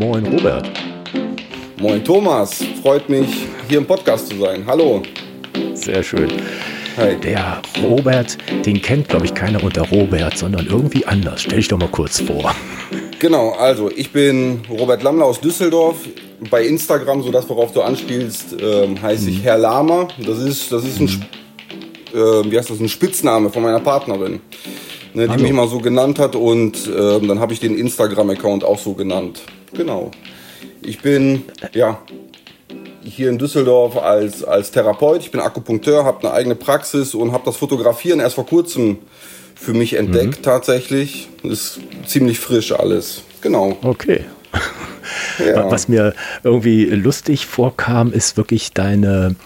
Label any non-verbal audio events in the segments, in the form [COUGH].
Moin Robert. Moin Thomas, freut mich hier im Podcast zu sein. Hallo. Sehr schön. Hi. Der Robert, den kennt glaube ich keiner unter Robert, sondern irgendwie anders. Stell dich doch mal kurz vor. Genau, also ich bin Robert Lammler aus Düsseldorf. Bei Instagram, so das worauf du anspielst, ähm, heiße ich mhm. Herr Lama. Das ist, das ist ein, äh, wie heißt das, ein Spitzname von meiner Partnerin ne, die mich mal so genannt hat und äh, dann habe ich den Instagram-Account auch so genannt. Genau. Ich bin ja hier in Düsseldorf als, als Therapeut, ich bin Akupunkteur, habe eine eigene Praxis und habe das Fotografieren erst vor kurzem für mich entdeckt mhm. tatsächlich. Ist ziemlich frisch alles. Genau. Okay. Ja. Was mir irgendwie lustig vorkam, ist wirklich deine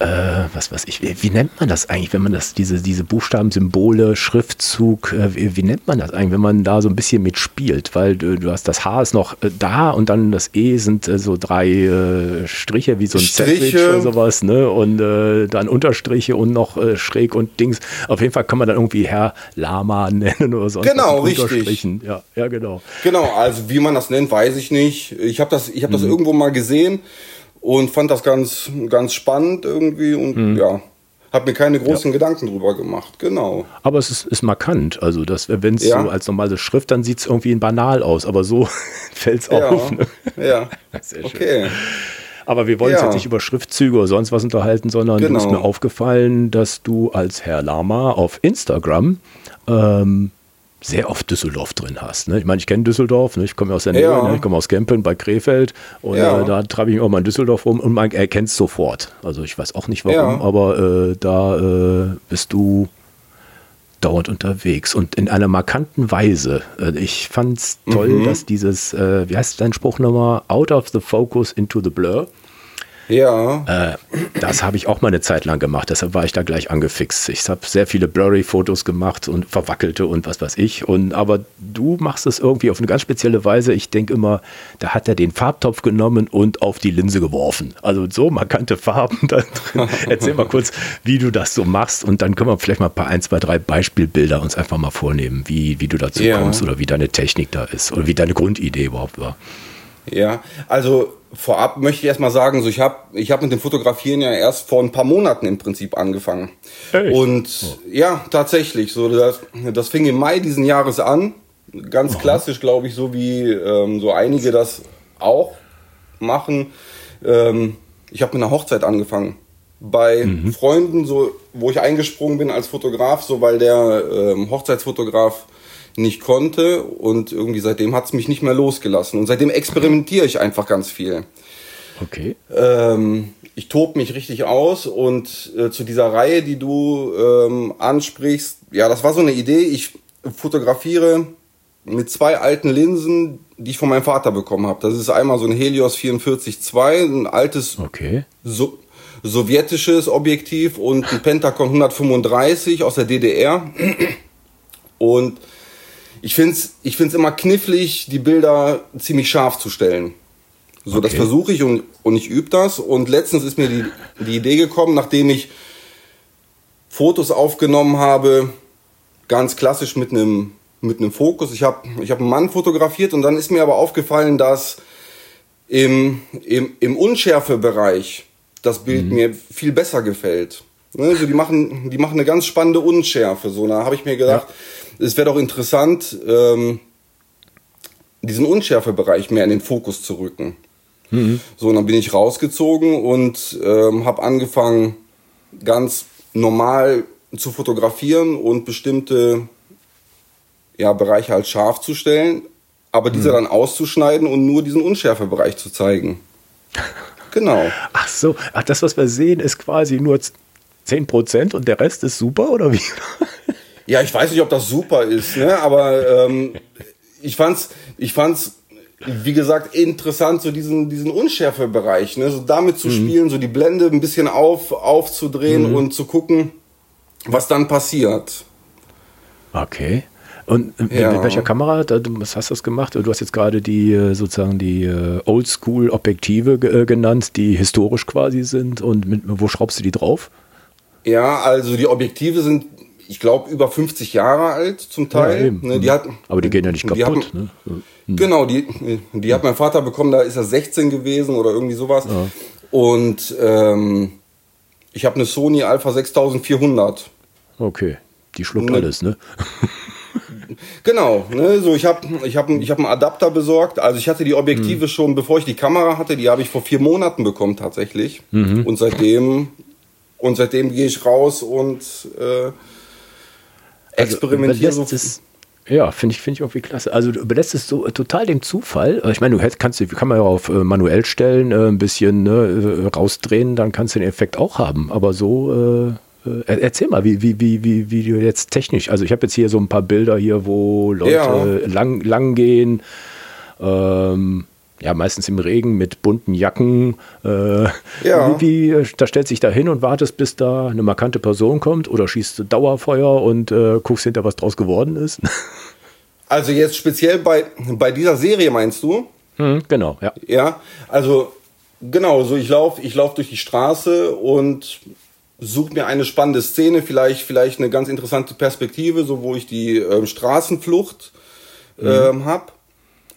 äh, was weiß ich, wie, wie, nennt man das eigentlich, wenn man das, diese, diese Buchstaben, Symbole, Schriftzug, äh, wie, wie, nennt man das eigentlich, wenn man da so ein bisschen mitspielt? Weil du, du hast das H ist noch äh, da und dann das E sind äh, so drei äh, Striche, wie so ein Striche. Sandwich oder sowas, ne? Und dann Unterstriche und noch schräg und Dings. Auf jeden Fall kann man dann irgendwie Herr Lama nennen oder so. Genau, richtig. Ja, ja, genau. Genau, also wie man das nennt, weiß ich nicht. Ich habe das, ich hab das mhm. irgendwo mal gesehen und fand das ganz, ganz spannend irgendwie und mhm. ja, habe mir keine großen ja. Gedanken drüber gemacht, genau. Aber es ist, ist markant, also wenn es ja. so als normale Schrift, dann sieht es irgendwie banal aus, aber so [LAUGHS] fällt es ja. auf. Ne? Ja, [LAUGHS] Sehr okay. Aber wir wollen uns jetzt nicht über Schriftzüge oder sonst was unterhalten, sondern genau. ist mir aufgefallen, dass du als Herr Lama auf Instagram ähm, sehr oft Düsseldorf drin hast. Ne? Ich meine, ich kenne Düsseldorf, ne? ich komme aus der Nähe, ja. ne? ich komme aus Kempen bei Krefeld und ja. äh, da treibe ich auch mal in Düsseldorf rum und man erkennt es sofort. Also ich weiß auch nicht warum, ja. aber äh, da äh, bist du dauernd unterwegs und in einer markanten Weise. Äh, ich fand es toll, mhm. dass dieses, äh, wie heißt dein Spruch nochmal, out of the focus into the blur, ja. Äh, das habe ich auch mal eine Zeit lang gemacht, deshalb war ich da gleich angefixt. Ich habe sehr viele Blurry-Fotos gemacht und verwackelte und was weiß ich. Und, aber du machst es irgendwie auf eine ganz spezielle Weise. Ich denke immer, da hat er den Farbtopf genommen und auf die Linse geworfen. Also so markante Farben [LAUGHS] da drin. Erzähl mal kurz, wie du das so machst und dann können wir vielleicht mal ein paar, ein, zwei, drei Beispielbilder uns einfach mal vornehmen, wie, wie du dazu ja. kommst oder wie deine Technik da ist oder wie deine Grundidee überhaupt war. Ja, also vorab möchte ich erstmal sagen, so ich habe ich hab mit dem Fotografieren ja erst vor ein paar Monaten im Prinzip angefangen. Echt? Und oh. ja, tatsächlich, so das, das fing im Mai diesen Jahres an. Ganz Aha. klassisch, glaube ich, so wie ähm, so einige das auch machen. Ähm, ich habe mit einer Hochzeit angefangen. Bei mhm. Freunden, so wo ich eingesprungen bin als Fotograf, so weil der ähm, Hochzeitsfotograf nicht konnte und irgendwie seitdem hat es mich nicht mehr losgelassen und seitdem experimentiere ich einfach ganz viel. Okay. Ähm, ich tobe mich richtig aus und äh, zu dieser Reihe, die du ähm, ansprichst, ja, das war so eine Idee. Ich fotografiere mit zwei alten Linsen, die ich von meinem Vater bekommen habe. Das ist einmal so ein Helios 44-2, ein altes okay. so sowjetisches Objektiv und ein Pentacon 135 aus der DDR. Und ich finde es ich find's immer knifflig, die Bilder ziemlich scharf zu stellen. So, okay. das versuche ich und, und ich übe das. Und letztens ist mir die, die Idee gekommen, nachdem ich Fotos aufgenommen habe, ganz klassisch mit einem mit einem Fokus. Ich habe ich hab einen Mann fotografiert und dann ist mir aber aufgefallen, dass im, im, im Unschärfebereich das Bild mhm. mir viel besser gefällt. Ne, also die machen, die machen eine ganz spannende Unschärfe. So, da habe ich mir gedacht, ja es wäre doch interessant, ähm, diesen Unschärfebereich mehr in den Fokus zu rücken. Mhm. So, und dann bin ich rausgezogen und ähm, habe angefangen, ganz normal zu fotografieren und bestimmte ja, Bereiche als scharf zu stellen, aber diese mhm. dann auszuschneiden und nur diesen Unschärfebereich zu zeigen. [LAUGHS] Genau. Ach so, ach, das, was wir sehen, ist quasi nur 10% und der Rest ist super, oder wie? Ja, ich weiß nicht, ob das super ist, ne? aber ähm, ich fand's, ich fand's, wie gesagt, interessant, so diesen, diesen Unschärfebereich, ne? so damit zu mhm. spielen, so die Blende ein bisschen auf, aufzudrehen mhm. und zu gucken, was dann passiert. Okay. Und ja. mit welcher Kamera? Was hast du das gemacht? Du hast jetzt gerade die äh, sozusagen die äh, Oldschool-Objektive äh, genannt, die historisch quasi sind. Und mit, wo schraubst du die drauf? Ja, also die Objektive sind ich glaube, über 50 Jahre alt zum Teil. Ja, ne, die hat, Aber die gehen ja nicht kaputt. Haben, ne? Genau, die, die hat mein Vater bekommen, da ist er 16 gewesen oder irgendwie sowas. Ja. Und ähm, ich habe eine Sony Alpha 6400. Okay, die schluckt ne, alles, ne? [LAUGHS] Genau, ne, so ich habe ich hab, ich hab einen Adapter besorgt. Also ich hatte die Objektive mhm. schon, bevor ich die Kamera hatte, die habe ich vor vier Monaten bekommen tatsächlich. Mhm. Und seitdem und seitdem gehe ich raus und äh, also, so. Ja, finde ich, finde ich irgendwie klasse. Also du überlässt es so äh, total dem Zufall. Ich meine, du hätt, kannst, kann man ja auf äh, manuell stellen, äh, ein bisschen ne, äh, rausdrehen, dann kannst du den Effekt auch haben. Aber so, äh, äh, erzähl mal, wie, wie, wie, wie, wie du jetzt technisch, also ich habe jetzt hier so ein paar Bilder hier, wo Leute ja. lang, lang gehen. Ähm, ja, meistens im Regen mit bunten Jacken. Äh, ja. Wie, wie, da stellst du dich da hin und wartest, bis da eine markante Person kommt oder schießt Dauerfeuer und äh, guckst hinter, was draus geworden ist? [LAUGHS] Also jetzt speziell bei, bei dieser Serie meinst du? Hm, genau, ja. Ja, also genau, so ich laufe ich lauf durch die Straße und suche mir eine spannende Szene, vielleicht, vielleicht eine ganz interessante Perspektive, so wo ich die ähm, Straßenflucht mhm. ähm, habe.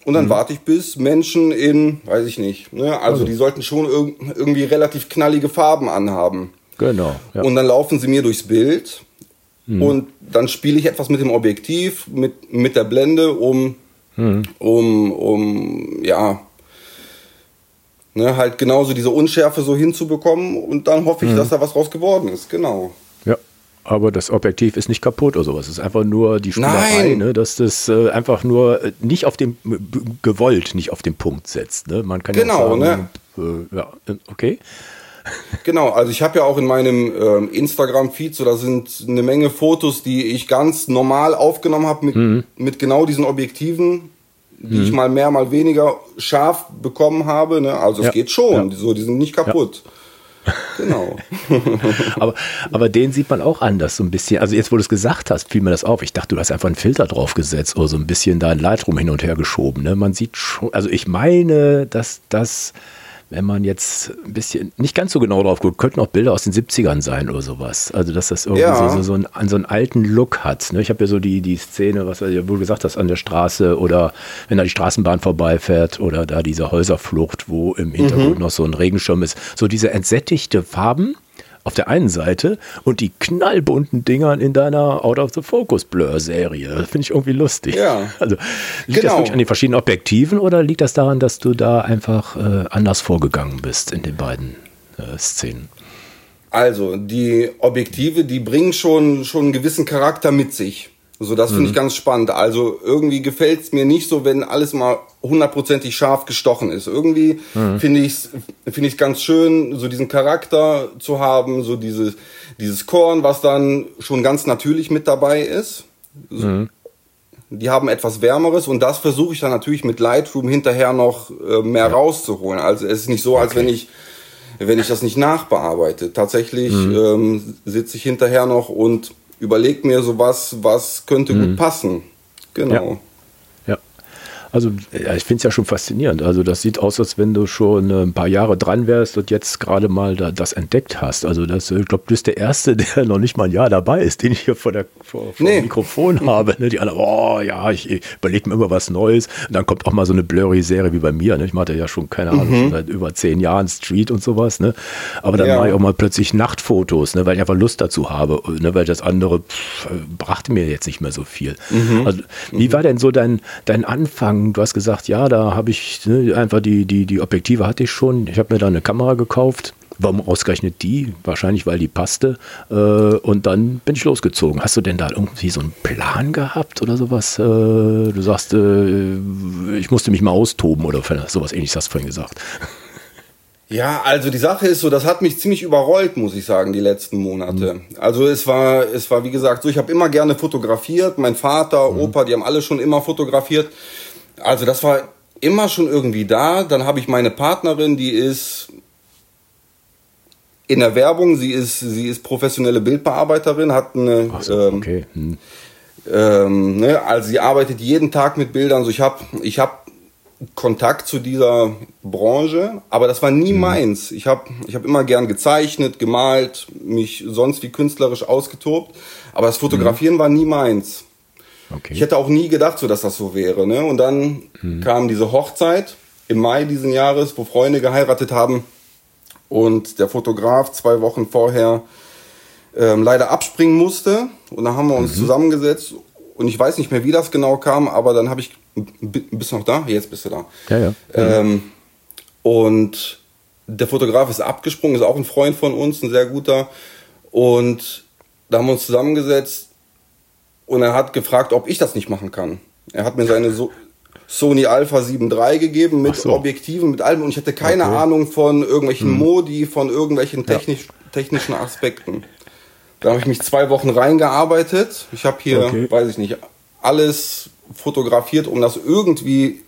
Und dann mhm. warte ich bis Menschen in, weiß ich nicht, ne? also, also. die sollten schon irg irgendwie relativ knallige Farben anhaben. Genau. Ja. Und dann laufen sie mir durchs Bild mhm. und dann spiele ich etwas mit dem Objektiv, mit, mit der Blende, um, mhm. um, um, ja, ne, halt genauso diese Unschärfe so hinzubekommen und dann hoffe ich, mhm. dass da was raus geworden ist, genau aber das Objektiv ist nicht kaputt oder sowas. Es ist einfach nur die Spielerei, ne, dass das äh, einfach nur äh, nicht auf dem gewollt, nicht auf den Punkt setzt. Ne? Man kann genau, ja sagen, ne? Äh, ja, äh, okay. Genau, also ich habe ja auch in meinem ähm, Instagram-Feed, so da sind eine Menge Fotos, die ich ganz normal aufgenommen habe mit, mhm. mit genau diesen Objektiven, die mhm. ich mal mehr, mal weniger scharf bekommen habe. Ne? Also es ja. geht schon, ja. so, die sind nicht kaputt. Ja. Genau. [LAUGHS] aber, aber den sieht man auch anders, so ein bisschen. Also jetzt, wo du es gesagt hast, fiel mir das auf. Ich dachte, du hast einfach einen Filter draufgesetzt oder so ein bisschen da ein Lightroom hin und her geschoben. Ne? Man sieht schon, also ich meine, dass das wenn man jetzt ein bisschen nicht ganz so genau drauf guckt, könnten auch Bilder aus den 70ern sein oder sowas. Also, dass das irgendwie ja. so, so, einen, so einen alten Look hat. Ne? Ich habe ja so die, die Szene, was du wohl gesagt hast, an der Straße oder wenn da die Straßenbahn vorbeifährt oder da diese Häuserflucht, wo im Hintergrund mhm. noch so ein Regenschirm ist. So diese entsättigte Farben auf der einen Seite und die knallbunten Dingern in deiner Out of the Focus Blur Serie. Finde ich irgendwie lustig. Ja. Also liegt genau. das wirklich an den verschiedenen Objektiven oder liegt das daran, dass du da einfach äh, anders vorgegangen bist in den beiden äh, Szenen? Also, die Objektive, die bringen schon, schon einen gewissen Charakter mit sich. So, das finde mhm. ich ganz spannend. Also irgendwie gefällt es mir nicht so, wenn alles mal hundertprozentig scharf gestochen ist. Irgendwie mhm. finde ich es finde ich ganz schön, so diesen Charakter zu haben, so dieses, dieses Korn, was dann schon ganz natürlich mit dabei ist. Mhm. Die haben etwas Wärmeres und das versuche ich dann natürlich mit Lightroom hinterher noch äh, mehr ja. rauszuholen. Also es ist nicht so, als okay. wenn ich wenn ich das nicht nachbearbeite. Tatsächlich mhm. ähm, sitze ich hinterher noch und überlege mir sowas, was könnte gut mhm. passen. Genau. Ja. Also ja, ich finde es ja schon faszinierend. Also das sieht aus, als wenn du schon äh, ein paar Jahre dran wärst und jetzt gerade mal da, das entdeckt hast. Also das, ich glaube, du bist der Erste, [LAUGHS] der noch nicht mal ein Jahr dabei ist, den ich hier vor, der, vor, vor nee. dem Mikrofon [LAUGHS] habe. Ne? Die alle, oh ja, ich, ich überlege mir immer was Neues. Und dann kommt auch mal so eine blurry-Serie wie bei mir. Ne? Ich mache ja schon, keine Ahnung, mhm. seit über zehn Jahren Street und sowas. Ne? Aber dann ja. mache ich auch mal plötzlich Nachtfotos, ne? weil ich einfach Lust dazu habe. Ne? Weil das andere pff, brachte mir jetzt nicht mehr so viel. Mhm. Also, wie mhm. war denn so dein, dein Anfang? Du hast gesagt, ja, da habe ich ne, einfach die, die, die Objektive hatte ich schon. Ich habe mir da eine Kamera gekauft. Warum ausgerechnet die? Wahrscheinlich, weil die passte. Äh, und dann bin ich losgezogen. Hast du denn da irgendwie so einen Plan gehabt oder sowas? Äh, du sagst, äh, ich musste mich mal austoben oder sowas ähnliches hast du vorhin gesagt. [LAUGHS] Ja, also die Sache ist so, das hat mich ziemlich überrollt, muss ich sagen, die letzten Monate. Mhm. Also es war, es war wie gesagt so, ich habe immer gerne fotografiert. Mein Vater, mhm. Opa, die haben alle schon immer fotografiert. Also das war immer schon irgendwie da. Dann habe ich meine Partnerin, die ist in der Werbung, sie ist, sie ist professionelle Bildbearbeiterin, hat eine, so, ähm, okay. hm. ähm, ne, also sie arbeitet jeden Tag mit Bildern. So ich habe, ich habe Kontakt zu dieser Branche, aber das war nie mhm. meins. Ich habe ich hab immer gern gezeichnet, gemalt, mich sonst wie künstlerisch ausgetobt, aber das Fotografieren mhm. war nie meins. Okay. Ich hätte auch nie gedacht, so dass das so wäre. Ne? Und dann mhm. kam diese Hochzeit im Mai diesen Jahres, wo Freunde geheiratet haben und der Fotograf zwei Wochen vorher ähm, leider abspringen musste. Und dann haben wir uns mhm. zusammengesetzt und ich weiß nicht mehr, wie das genau kam, aber dann habe ich, bist du noch da? Jetzt bist du da. Ja, ja. Ähm, und der Fotograf ist abgesprungen, ist auch ein Freund von uns, ein sehr guter. Und da haben wir uns zusammengesetzt und er hat gefragt, ob ich das nicht machen kann. Er hat mir seine so Sony Alpha 7 III gegeben mit so. Objektiven, mit allem und ich hatte keine okay. Ahnung von irgendwelchen hm. Modi, von irgendwelchen technisch, ja. technischen Aspekten. Da habe ich mich zwei Wochen reingearbeitet. Ich habe hier, okay. weiß ich nicht, alles fotografiert, um das irgendwie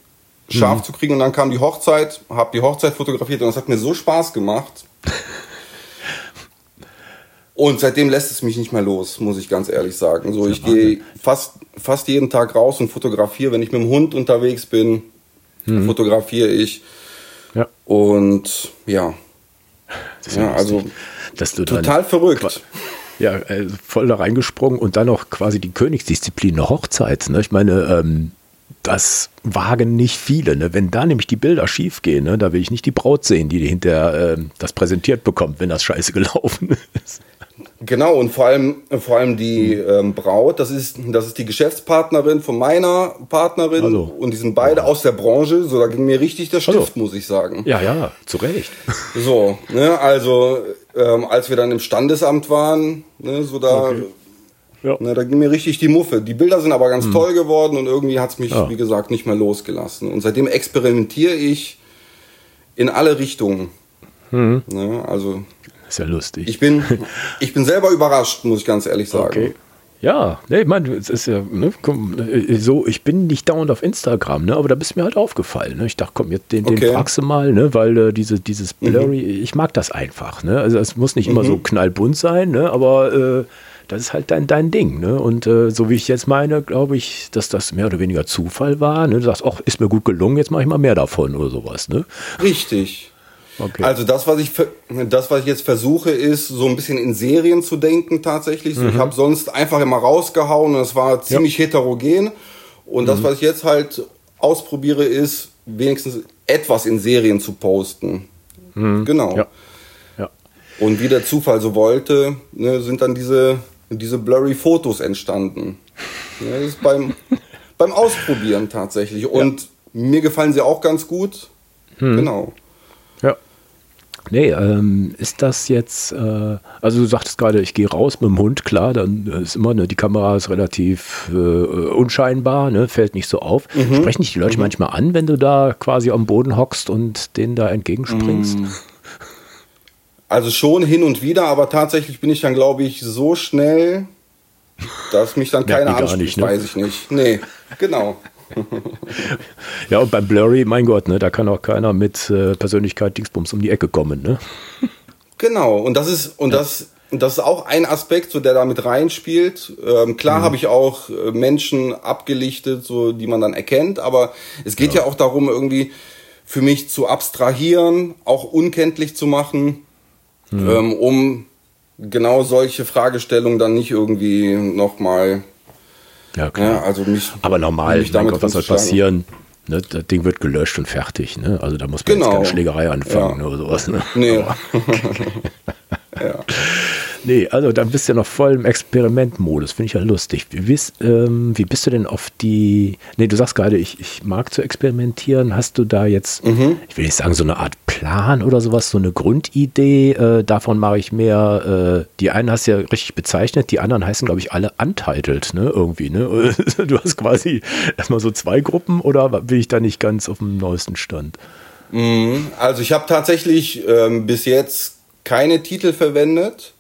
scharf mhm. zu kriegen. Und dann kam die Hochzeit, habe die Hochzeit fotografiert und das hat mir so Spaß gemacht. Und seitdem lässt es mich nicht mehr los, muss ich ganz ehrlich sagen. So, ich gehe fast, fast jeden Tag raus und fotografiere. Wenn ich mit dem Hund unterwegs bin, mhm. fotografiere ich. Ja. Und ja. ja, ja also total verrückt ja, äh, voll da reingesprungen und dann noch quasi die Königsdisziplin, eine Hochzeit. Ne? Ich meine, ähm, das wagen nicht viele. Ne? Wenn da nämlich die Bilder schief gehen, ne? da will ich nicht die Braut sehen, die hinterher äh, das präsentiert bekommt, wenn das scheiße gelaufen [LAUGHS] ist. Genau, und vor allem, vor allem die ähm, Braut, das ist, das ist die Geschäftspartnerin von meiner Partnerin Hallo. und die sind beide ja. aus der Branche, so da ging mir richtig der Stift, Hallo. muss ich sagen. Ja, ja, zu Recht. So, ne, also ähm, als wir dann im Standesamt waren, ne, so da, okay. ja. ne, da ging mir richtig die Muffe. Die Bilder sind aber ganz hm. toll geworden und irgendwie hat es mich, ja. wie gesagt, nicht mehr losgelassen. Und seitdem experimentiere ich in alle Richtungen. Hm. Ne, also ist ja lustig. Ich bin, ich bin selber überrascht, muss ich ganz ehrlich sagen. Okay. Ja, ne, ich meine, es ist ja, ne, komm, äh, so, ich bin nicht dauernd auf Instagram, ne, aber da bist mir halt aufgefallen. Ne? Ich dachte, komm, jetzt den, okay. den fragst du mal, ne, weil äh, diese, dieses mhm. Blurry, mhm. ich mag das einfach, ne? Also es muss nicht mhm. immer so knallbunt sein, ne, aber äh, das ist halt dein, dein Ding, ne? Und äh, so wie ich jetzt meine, glaube ich, dass das mehr oder weniger Zufall war. Ne? Du sagst, ach, ist mir gut gelungen, jetzt mache ich mal mehr davon oder sowas, ne? Richtig. Okay. Also das, was ich das, was ich jetzt versuche, ist so ein bisschen in Serien zu denken tatsächlich. Mhm. Ich habe sonst einfach immer rausgehauen und es war ziemlich ja. heterogen. Und mhm. das, was ich jetzt halt ausprobiere, ist wenigstens etwas in Serien zu posten. Mhm. Genau. Ja. ja. Und wie der Zufall so wollte, ne, sind dann diese, diese blurry Fotos entstanden. Ja, das ist beim, [LAUGHS] beim Ausprobieren tatsächlich. Und ja. mir gefallen sie auch ganz gut. Mhm. Genau. Nee, ähm, ist das jetzt, äh, also du sagtest gerade, ich gehe raus mit dem Hund, klar, dann ist immer, ne, die Kamera ist relativ äh, unscheinbar, ne, fällt nicht so auf. Mhm. Sprechen dich die Leute mhm. manchmal an, wenn du da quasi am Boden hockst und denen da entgegenspringst? Mhm. Also schon hin und wieder, aber tatsächlich bin ich dann, glaube ich, so schnell, dass mich dann keiner anspricht, nicht, ne? weiß ich nicht. Nee, genau. [LAUGHS] ja, und beim Blurry, mein Gott, ne, da kann auch keiner mit äh, Persönlichkeit Dingsbums um die Ecke kommen, ne? Genau, und das ist, und ja. das, das ist auch ein Aspekt, so der da mit reinspielt. Ähm, klar mhm. habe ich auch äh, Menschen abgelichtet, so die man dann erkennt, aber es geht ja, ja auch darum, irgendwie für mich zu abstrahieren, auch unkenntlich zu machen, mhm. ähm, um genau solche Fragestellungen dann nicht irgendwie nochmal ja, klar. Ja, also mich, Aber normal, mich damit Gott, was soll passieren? Ne, das Ding wird gelöscht und fertig. Ne? Also da muss man genau. jetzt keine Schlägerei anfangen ja. oder sowas. Ne? Nee. [LAUGHS] Ja. Nee, also dann bist du ja noch voll im Experimentmodus. Finde ich ja lustig. Wie bist, ähm, wie bist du denn auf die. Nee, du sagst gerade, ich, ich mag zu experimentieren. Hast du da jetzt, mhm. ich will nicht sagen, so eine Art Plan oder sowas, so eine Grundidee? Äh, davon mache ich mehr. Äh, die einen hast du ja richtig bezeichnet, die anderen heißen, glaube ich, alle untitled, ne? Irgendwie, ne? [LAUGHS] Du hast quasi erstmal so zwei Gruppen oder bin ich da nicht ganz auf dem neuesten Stand? Mhm. Also ich habe tatsächlich ähm, bis jetzt keine Titel verwendet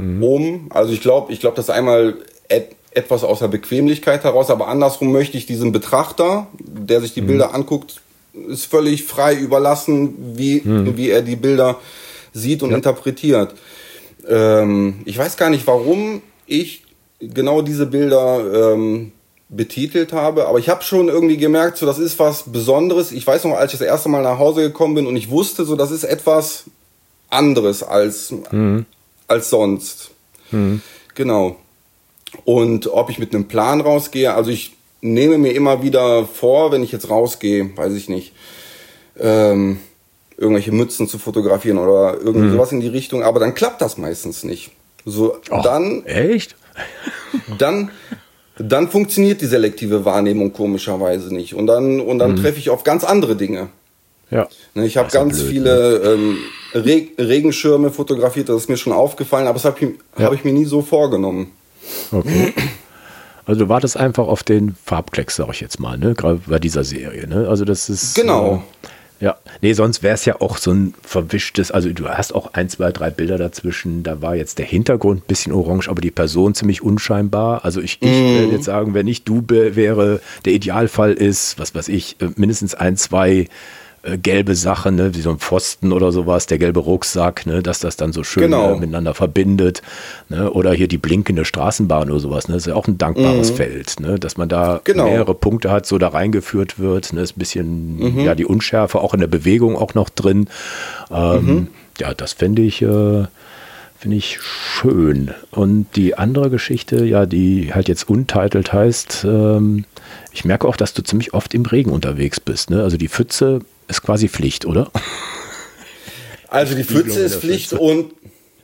mhm. um. Also ich glaube, ich glaube, das einmal et etwas aus der Bequemlichkeit heraus, aber andersrum möchte ich diesem Betrachter, der sich die mhm. Bilder anguckt, ist völlig frei überlassen, wie, mhm. wie er die Bilder sieht und ja. interpretiert. Ähm, ich weiß gar nicht, warum ich genau diese Bilder ähm, betitelt habe, aber ich habe schon irgendwie gemerkt, so das ist was Besonderes. Ich weiß noch, als ich das erste Mal nach Hause gekommen bin und ich wusste, so das ist etwas anderes als mhm. Als sonst. Mhm. Genau. Und ob ich mit einem Plan rausgehe, also ich nehme mir immer wieder vor, wenn ich jetzt rausgehe, weiß ich nicht, ähm, irgendwelche Mützen zu fotografieren oder irgendwie mhm. sowas in die Richtung, aber dann klappt das meistens nicht. So, Och, dann. Echt? Dann, dann funktioniert die selektive Wahrnehmung komischerweise nicht. Und dann, und dann mhm. treffe ich auf ganz andere Dinge. Ja. Ne, ich habe ganz blöd, viele ne? ähm, Reg Regenschirme fotografiert, das ist mir schon aufgefallen, aber das habe ich, ja. hab ich mir nie so vorgenommen. Okay. Also du wartest einfach auf den Farbklecks, sag ich jetzt mal, ne? Gerade bei dieser Serie, ne? Also das ist. Genau. Äh, ja, nee, sonst wäre es ja auch so ein verwischtes, also du hast auch ein, zwei, drei Bilder dazwischen, da war jetzt der Hintergrund ein bisschen orange, aber die Person ziemlich unscheinbar. Also ich, ich mm. will jetzt sagen, wenn ich du wäre, der Idealfall ist, was weiß ich, äh, mindestens ein, zwei äh, gelbe Sache, ne, wie so ein Pfosten oder sowas, der gelbe Rucksack, ne, dass das dann so schön genau. äh, miteinander verbindet. Ne, oder hier die blinkende Straßenbahn oder sowas, ne, das ist ja auch ein dankbares mhm. Feld, ne, dass man da genau. mehrere Punkte hat, so da reingeführt wird, ne, ist ein bisschen, mhm. ja, die Unschärfe auch in der Bewegung auch noch drin. Ähm, mhm. Ja, das fände ich, äh, finde ich schön. Und die andere Geschichte, ja, die halt jetzt untitled heißt, ähm, ich merke auch, dass du ziemlich oft im Regen unterwegs bist. Ne? Also die Pfütze ist quasi Pflicht, oder? Also die Pfütze ist Pflicht Pfütze. und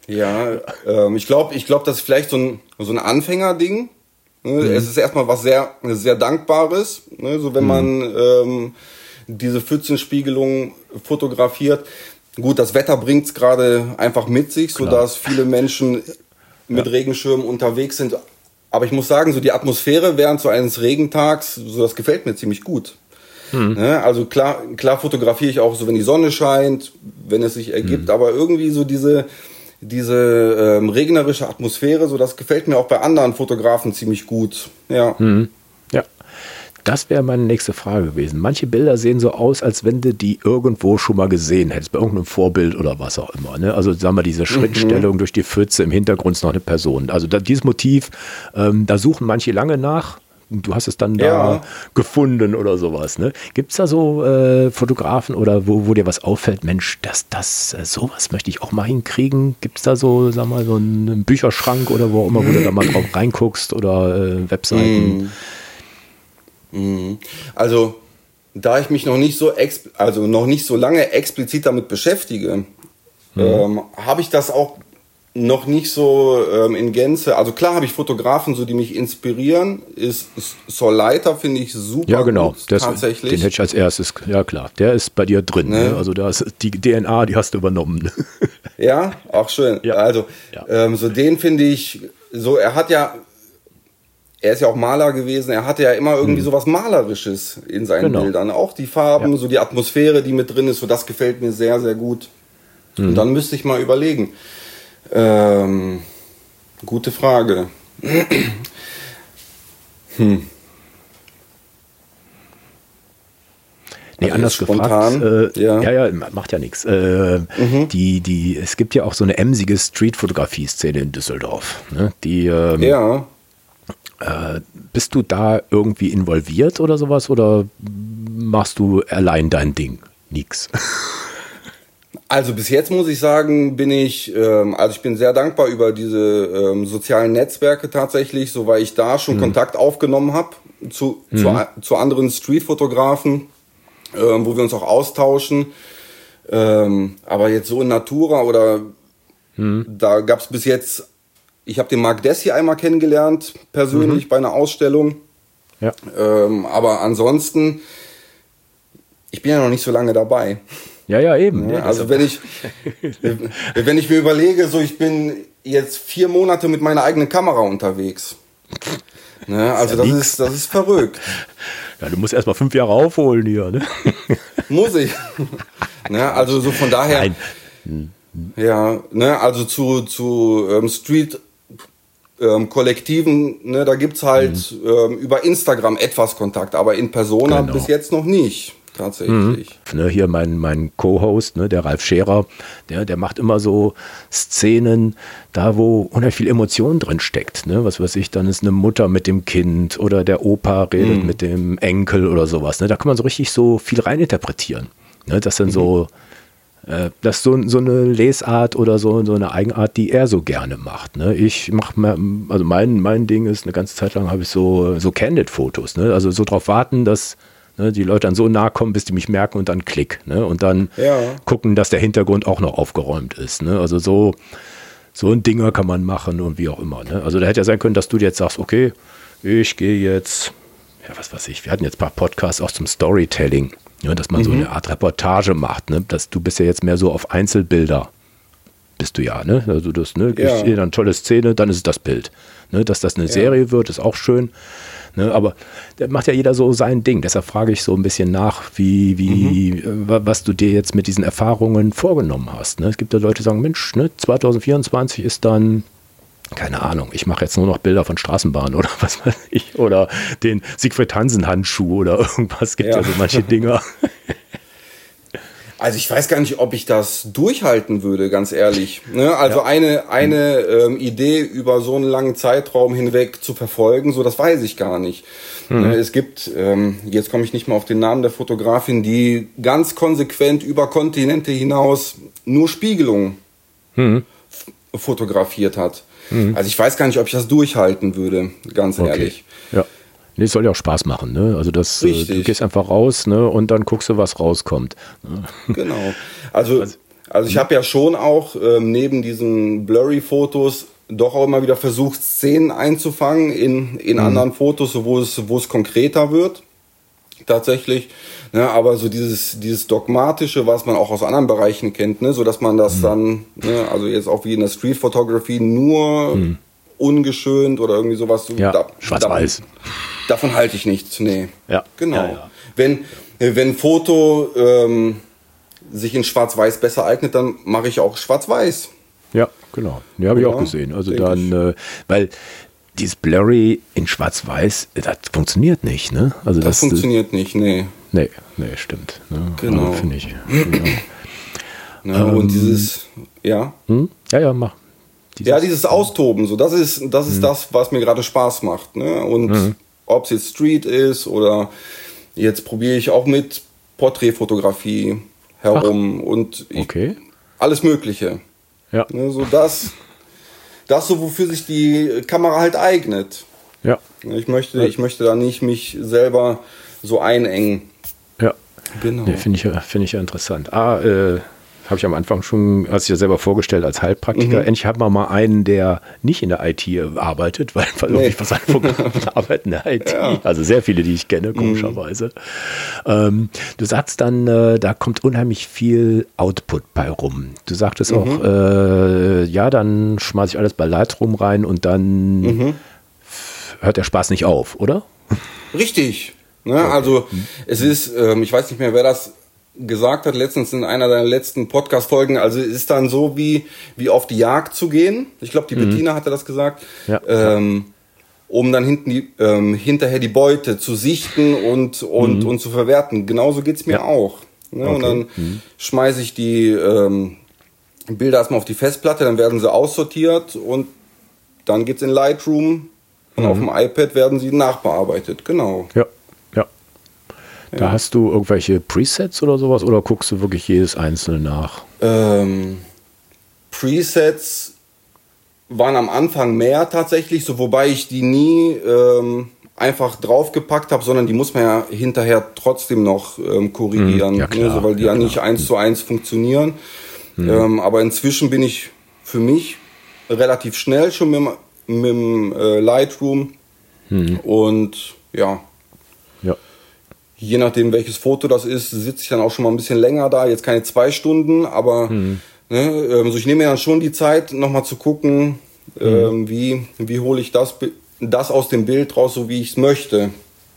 ja, ähm, ich glaube, ich glaube, das ist vielleicht so ein, so ein Anfängerding. Ne? Mhm. Es ist erstmal was sehr, sehr Dankbares, ne? so wenn mhm. man ähm, diese Pfützenspiegelung fotografiert. Gut, das Wetter bringt es gerade einfach mit sich, Klar. sodass viele Menschen mit ja. Regenschirmen unterwegs sind. Aber ich muss sagen, so die Atmosphäre während so eines Regentags, so das gefällt mir ziemlich gut. Mhm. Ne? Also klar, klar fotografiere ich auch so, wenn die Sonne scheint, wenn es sich ergibt, mhm. aber irgendwie so diese, diese ähm, regnerische Atmosphäre, so das gefällt mir auch bei anderen Fotografen ziemlich gut. Ja. Mhm. Ja. Das wäre meine nächste Frage gewesen. Manche Bilder sehen so aus, als wenn du die irgendwo schon mal gesehen hättest, bei irgendeinem Vorbild oder was auch immer. Ne? Also sagen wir, diese mhm. Schrittstellung durch die Pfütze, im Hintergrund ist noch eine Person. Also da, dieses Motiv, ähm, da suchen manche lange nach du hast es dann da ja. gefunden oder sowas. Ne? Gibt es da so äh, Fotografen oder wo, wo dir was auffällt, Mensch, das, das, äh, sowas möchte ich auch mal hinkriegen? Gibt es da so, sag mal, so einen Bücherschrank oder wo auch immer, wo du da mal drauf reinguckst oder äh, Webseiten? Mm. Mm. Also, da ich mich noch nicht so also noch nicht so lange explizit damit beschäftige, mhm. ähm, habe ich das auch noch nicht so ähm, in Gänze. Also klar habe ich Fotografen, so die mich inspirieren. Ist, ist Sol Leiter finde ich super. Ja, genau. Gut, das, tatsächlich. Den hätte ich als erstes. Ja klar, der ist bei dir drin. Ne? Ne? Also da ist die DNA, die hast du übernommen. [LAUGHS] ja, auch schön. Ja. Also ja. Ähm, so den finde ich. So er hat ja. Er ist ja auch Maler gewesen. Er hatte ja immer irgendwie hm. so was Malerisches in seinen genau. Bildern. Auch die Farben, ja. so die Atmosphäre, die mit drin ist. So das gefällt mir sehr, sehr gut. Mhm. Und dann müsste ich mal überlegen. Ähm, gute Frage. [CLEARS THROAT] hm. Nee, also anders spontan, gefragt. Äh, ja. ja, ja, macht ja nichts. Äh, mhm. die, die, es gibt ja auch so eine emsige Street-Fotografie-Szene in Düsseldorf. Ne? Die, ähm, ja. Äh, bist du da irgendwie involviert oder sowas? Oder machst du allein dein Ding? Nix. [LAUGHS] Also bis jetzt muss ich sagen, bin ich, ähm, also ich bin sehr dankbar über diese ähm, sozialen Netzwerke tatsächlich, so weil ich da schon mhm. Kontakt aufgenommen habe zu, mhm. zu, zu, anderen Streetfotografen, ähm, wo wir uns auch austauschen. Ähm, aber jetzt so in Natura oder mhm. da gab es bis jetzt, ich habe den Marc Dessi einmal kennengelernt, persönlich mhm. bei einer Ausstellung. Ja. Ähm, aber ansonsten, ich bin ja noch nicht so lange dabei. Ja, ja, eben. Ja, also wenn ich, [LAUGHS] wenn ich mir überlege, so ich bin jetzt vier Monate mit meiner eigenen Kamera unterwegs. Ne, also das, ja das ist, das ist verrückt. [LAUGHS] Ja, du musst erst mal fünf Jahre aufholen hier, ne? [LAUGHS] Muss ich. ne, also so von daher. Nein. Ja, ne, also zu, zu ähm, Street ähm, Kollektiven, ne, da gibt's halt mhm. ähm, über Instagram etwas Kontakt, aber in Persona genau. bis jetzt noch nicht tatsächlich. Mhm. Ne, hier mein, mein Co-Host, ne, der Ralf Scherer, der, der macht immer so Szenen, da wo unheimlich viel Emotion drin steckt. Ne? Was weiß ich, dann ist eine Mutter mit dem Kind oder der Opa redet mhm. mit dem Enkel oder sowas. Ne? Da kann man so richtig so viel reininterpretieren. Ne? Das sind mhm. so, äh, das ist so, so eine Lesart oder so, so eine Eigenart, die er so gerne macht. Ne? Ich mache, also mein, mein Ding ist, eine ganze Zeit lang habe ich so, so Candid-Fotos. Ne? Also so darauf warten, dass Ne, die Leute dann so nahe kommen, bis die mich merken und dann klick. Ne, und dann ja. gucken, dass der Hintergrund auch noch aufgeräumt ist. Ne? Also so, so ein Dinger kann man machen und wie auch immer. Ne? Also da hätte ja sein können, dass du jetzt sagst, okay, ich gehe jetzt, ja, was weiß ich, wir hatten jetzt ein paar Podcasts auch zum Storytelling, ja, dass man mhm. so eine Art Reportage macht. Ne? Dass du bist ja jetzt mehr so auf Einzelbilder bist du ja, ne? Also das, ne, ja. ich sehe dann eine tolle Szene, dann ist es das Bild. Ne? Dass das eine ja. Serie wird, ist auch schön. Ne? Aber da macht ja jeder so sein Ding. Deshalb frage ich so ein bisschen nach, wie, wie, mhm. Äh, was du dir jetzt mit diesen Erfahrungen vorgenommen hast. Ne? Es gibt ja Leute, die sagen, Mensch, ne, 2024 ist dann keine Ahnung, ich mache jetzt nur noch Bilder von Straßenbahnen oder [LAUGHS] was weiß ich, oder den Siegfried Hansen Handschuh oder irgendwas, gibt ja, ja so manche Dinger. [LAUGHS] Also ich weiß gar nicht, ob ich das durchhalten würde, ganz ehrlich. Ne? Also ja. eine, eine ähm, Idee über so einen langen Zeitraum hinweg zu verfolgen, so das weiß ich gar nicht. Mhm. Ne? Es gibt, ähm, jetzt komme ich nicht mal auf den Namen der Fotografin, die ganz konsequent über Kontinente hinaus nur Spiegelungen mhm. fotografiert hat. Mhm. Also ich weiß gar nicht, ob ich das durchhalten würde, ganz okay. ehrlich. Ja. Nee, es soll ja auch Spaß machen, ne? Also das, äh, du gehst einfach raus, ne? Und dann guckst du, was rauskommt. Genau. Also, also ich habe ja schon auch ähm, neben diesen Blurry-Fotos doch auch immer wieder versucht, Szenen einzufangen in, in mhm. anderen Fotos, wo es, wo es konkreter wird. Tatsächlich. Ne, aber so dieses, dieses Dogmatische, was man auch aus anderen Bereichen kennt, ne, so dass man das mhm. dann, ne, also jetzt auch wie in der Street Photography nur mhm ungeschönt oder irgendwie sowas. Ja, da, schwarz-weiß. Davon, davon, halte ich nichts, nee. Ja. Genau. Ja, ja. Wenn, wenn Foto ähm, sich in schwarz-weiß besser eignet, dann mache ich auch schwarz-weiß. Ja, genau. Ja, habe ich auch gesehen. Also dann, äh, weil dieses Blurry in schwarz-weiß, das funktioniert nicht, ne? Also das, das funktioniert nicht, nee. Nee, nee, stimmt. Ne? Genau. Also, Finde ich. [CLEARS THROAT] Genau. ähm, und dieses, ja. Hm? Ja, ja, mach. Dieses ja, dieses Austoben, so das ist das ist mhm. das, was mir gerade Spaß macht. Ne? Und mhm. ob es jetzt Street ist oder jetzt probiere ich auch mit Porträtfotografie herum Ach, und ich, okay. alles Mögliche. Ja. Ne, so das, das so, wofür sich die Kamera halt eignet. Ja. Ich möchte, ich möchte da nicht mich selber so einengen. Ja. Genau. Nee, Finde ich, find ich ja interessant. Ah, äh, habe ich am Anfang schon, hast du ja selber vorgestellt als Heilpraktiker. Mhm. Endlich haben wir mal einen, der nicht in der IT arbeitet, weil, weil nee. irgendwie was [LAUGHS] arbeiten in der IT. Ja. Also sehr viele, die ich kenne, komischerweise. Mhm. Ähm, du sagst dann, äh, da kommt unheimlich viel Output bei rum. Du sagtest mhm. auch, äh, ja, dann schmeiße ich alles bei Lightroom rein und dann mhm. hört der Spaß nicht auf, oder? Richtig. Ne? Okay. Also mhm. es ist, ähm, ich weiß nicht mehr, wer das gesagt hat, letztens in einer deiner letzten Podcast-Folgen, also ist dann so wie, wie auf die Jagd zu gehen. Ich glaube, die mhm. Bettina hatte das gesagt. Ja, ähm, um dann hinten die, ähm, hinterher die Beute zu sichten und, und, mhm. und zu verwerten. Genauso geht's mir ja. auch. Ne? Okay. Und dann mhm. schmeiße ich die ähm, Bilder erstmal auf die Festplatte, dann werden sie aussortiert und dann geht's in Lightroom und auf dem iPad werden sie nachbearbeitet. Genau. Ja. Da hast du irgendwelche Presets oder sowas oder guckst du wirklich jedes einzelne nach? Ähm, Presets waren am Anfang mehr tatsächlich, so wobei ich die nie ähm, einfach draufgepackt habe, sondern die muss man ja hinterher trotzdem noch ähm, korrigieren, mhm, ja, klar, ne, so, weil die ja, ja nicht eins zu eins funktionieren. Mhm. Ähm, aber inzwischen bin ich für mich relativ schnell schon mit, mit dem äh, Lightroom mhm. und ja, je nachdem welches Foto das ist, sitze ich dann auch schon mal ein bisschen länger da. Jetzt keine zwei Stunden, aber mhm. ne, also ich nehme mir dann schon die Zeit, nochmal zu gucken, mhm. ähm, wie, wie hole ich das, das aus dem Bild raus, so wie ich es möchte.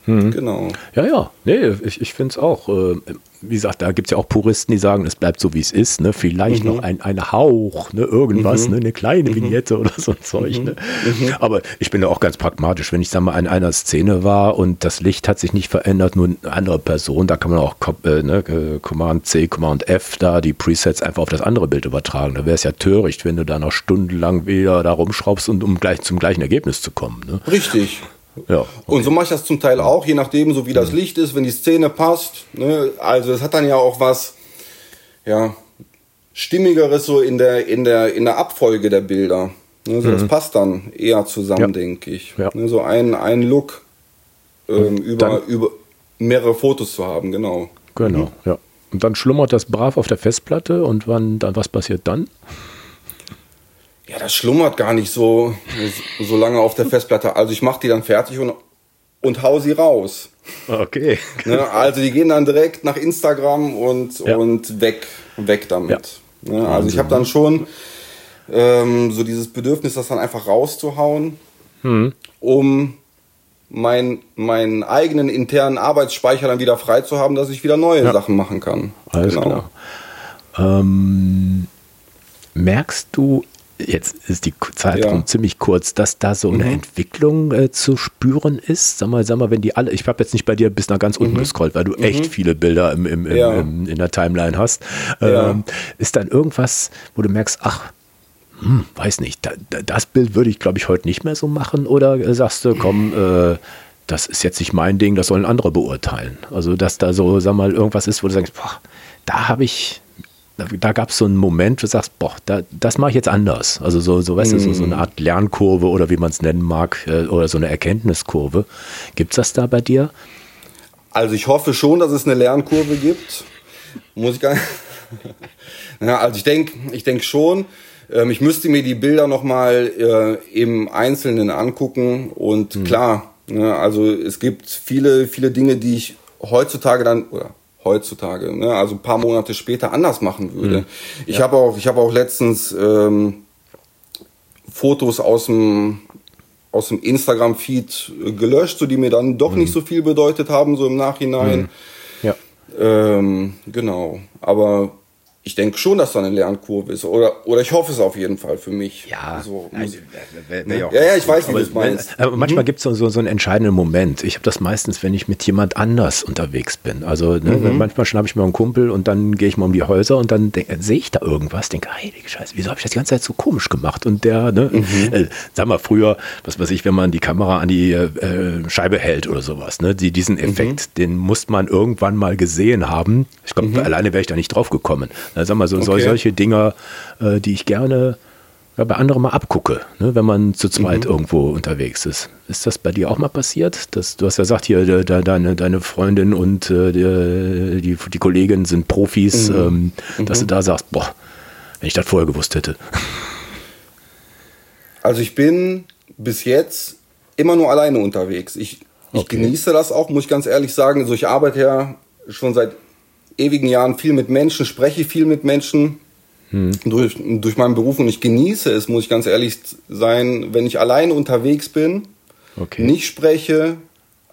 Mhm. Genau. Ja, ja, nee, ich, ich finde es auch. Äh, wie gesagt, da gibt es ja auch Puristen, die sagen, es bleibt so, wie es ist. Ne? Vielleicht mhm. noch ein, ein Hauch, ne? irgendwas, mhm. ne? eine kleine mhm. Vignette oder so ein Zeug. Ne? Mhm. Mhm. Aber ich bin da auch ganz pragmatisch. Wenn ich sag mal in einer Szene war und das Licht hat sich nicht verändert, nur eine andere Person, da kann man auch äh, ne? Command C, Command F da die Presets einfach auf das andere Bild übertragen. Da wäre es ja töricht, wenn du da noch stundenlang wieder da rumschraubst und um gleich zum gleichen Ergebnis zu kommen. Ne? Richtig. Ja, okay. Und so mache ich das zum Teil auch, je nachdem, so wie das mhm. Licht ist, wenn die Szene passt. Ne? Also es hat dann ja auch was, ja, stimmigeres so in der in der in der Abfolge der Bilder. Ne? So, mhm. Das passt dann eher zusammen, ja. denke ich. Ja. Ne? So ein ein Look ähm, über über mehrere Fotos zu haben, genau. Genau, mhm. ja. Und dann schlummert das brav auf der Festplatte und wann dann was passiert dann? Ja, das schlummert gar nicht so, so lange auf der Festplatte. Also ich mache die dann fertig und, und hau sie raus. Okay. Ne, also die gehen dann direkt nach Instagram und, ja. und weg, weg damit. Ja. Ne, also ich habe dann schon ähm, so dieses Bedürfnis, das dann einfach rauszuhauen, hm. um mein, meinen eigenen internen Arbeitsspeicher dann wieder frei zu haben, dass ich wieder neue ja. Sachen machen kann. Alles genau. klar. Ähm, merkst du jetzt ist die Zeitraum ja. ziemlich kurz, dass da so eine mhm. Entwicklung äh, zu spüren ist. Sag mal, sag mal, wenn die alle, ich habe jetzt nicht bei dir bis nach ganz unten mhm. gescrollt, weil du mhm. echt viele Bilder im, im, im, ja. in der Timeline hast. Ja. Ähm, ist dann irgendwas, wo du merkst, ach, hm, weiß nicht, da, da, das Bild würde ich, glaube ich, heute nicht mehr so machen oder äh, sagst du, komm, äh, das ist jetzt nicht mein Ding, das sollen andere beurteilen. Also, dass da so, sag mal, irgendwas ist, wo du sagst, boah, da habe ich, da gab es so einen Moment, wo du sagst, boah, da, das mache ich jetzt anders. Also so, so weißt mm. du, so, so eine Art Lernkurve oder wie man es nennen mag, äh, oder so eine Erkenntniskurve. Gibt es das da bei dir? Also ich hoffe schon, dass es eine Lernkurve gibt. Muss ich gar nicht. [LAUGHS] ja, also ich denke ich denk schon. Ähm, ich müsste mir die Bilder nochmal äh, im Einzelnen angucken und mhm. klar, ne, also es gibt viele, viele Dinge, die ich heutzutage dann, oder heutzutage, ne? also ein paar Monate später anders machen würde. Mhm. Ich ja. habe auch, ich habe auch letztens ähm, Fotos aus dem aus dem Instagram-Feed gelöscht, so die mir dann doch mhm. nicht so viel bedeutet haben, so im Nachhinein. Mhm. Ja. Ähm, genau. Aber ich denke schon, dass da eine Lernkurve ist. Oder, oder ich hoffe es auf jeden Fall für mich. Ja, so, also, wär, wär ja, ja, ich weiß, wie du es meinst. Aber manchmal mhm. gibt es so, so, so einen entscheidenden Moment. Ich habe das meistens, wenn ich mit jemand anders unterwegs bin. Also ne, mhm. manchmal schnappe ich mir einen Kumpel und dann gehe ich mal um die Häuser und dann sehe ich da irgendwas, denke, heilige Scheiße, wieso habe ich das die ganze Zeit so komisch gemacht? Und der, ne, mhm. äh, sag mal, früher, was weiß ich, wenn man die Kamera an die äh, Scheibe hält oder sowas, ne, die, diesen Effekt, mhm. den muss man irgendwann mal gesehen haben. Ich glaube, mhm. alleine wäre ich da nicht drauf gekommen. Na, sag mal, so, okay. solche Dinger, äh, die ich gerne ja, bei anderen mal abgucke, ne, wenn man zu zweit mhm. irgendwo unterwegs ist. Ist das bei dir auch mal passiert? Dass, du hast ja gesagt, hier de, de, deine, deine Freundin und äh, die, die, die Kollegin sind Profis, mhm. ähm, dass mhm. du da sagst, boah, wenn ich das vorher gewusst hätte. Also ich bin bis jetzt immer nur alleine unterwegs. Ich, ich okay. genieße das auch, muss ich ganz ehrlich sagen. Also ich arbeite ja schon seit ewigen Jahren viel mit Menschen, spreche viel mit Menschen hm. durch, durch meinen Beruf und ich genieße es, muss ich ganz ehrlich sein, wenn ich allein unterwegs bin, okay. nicht spreche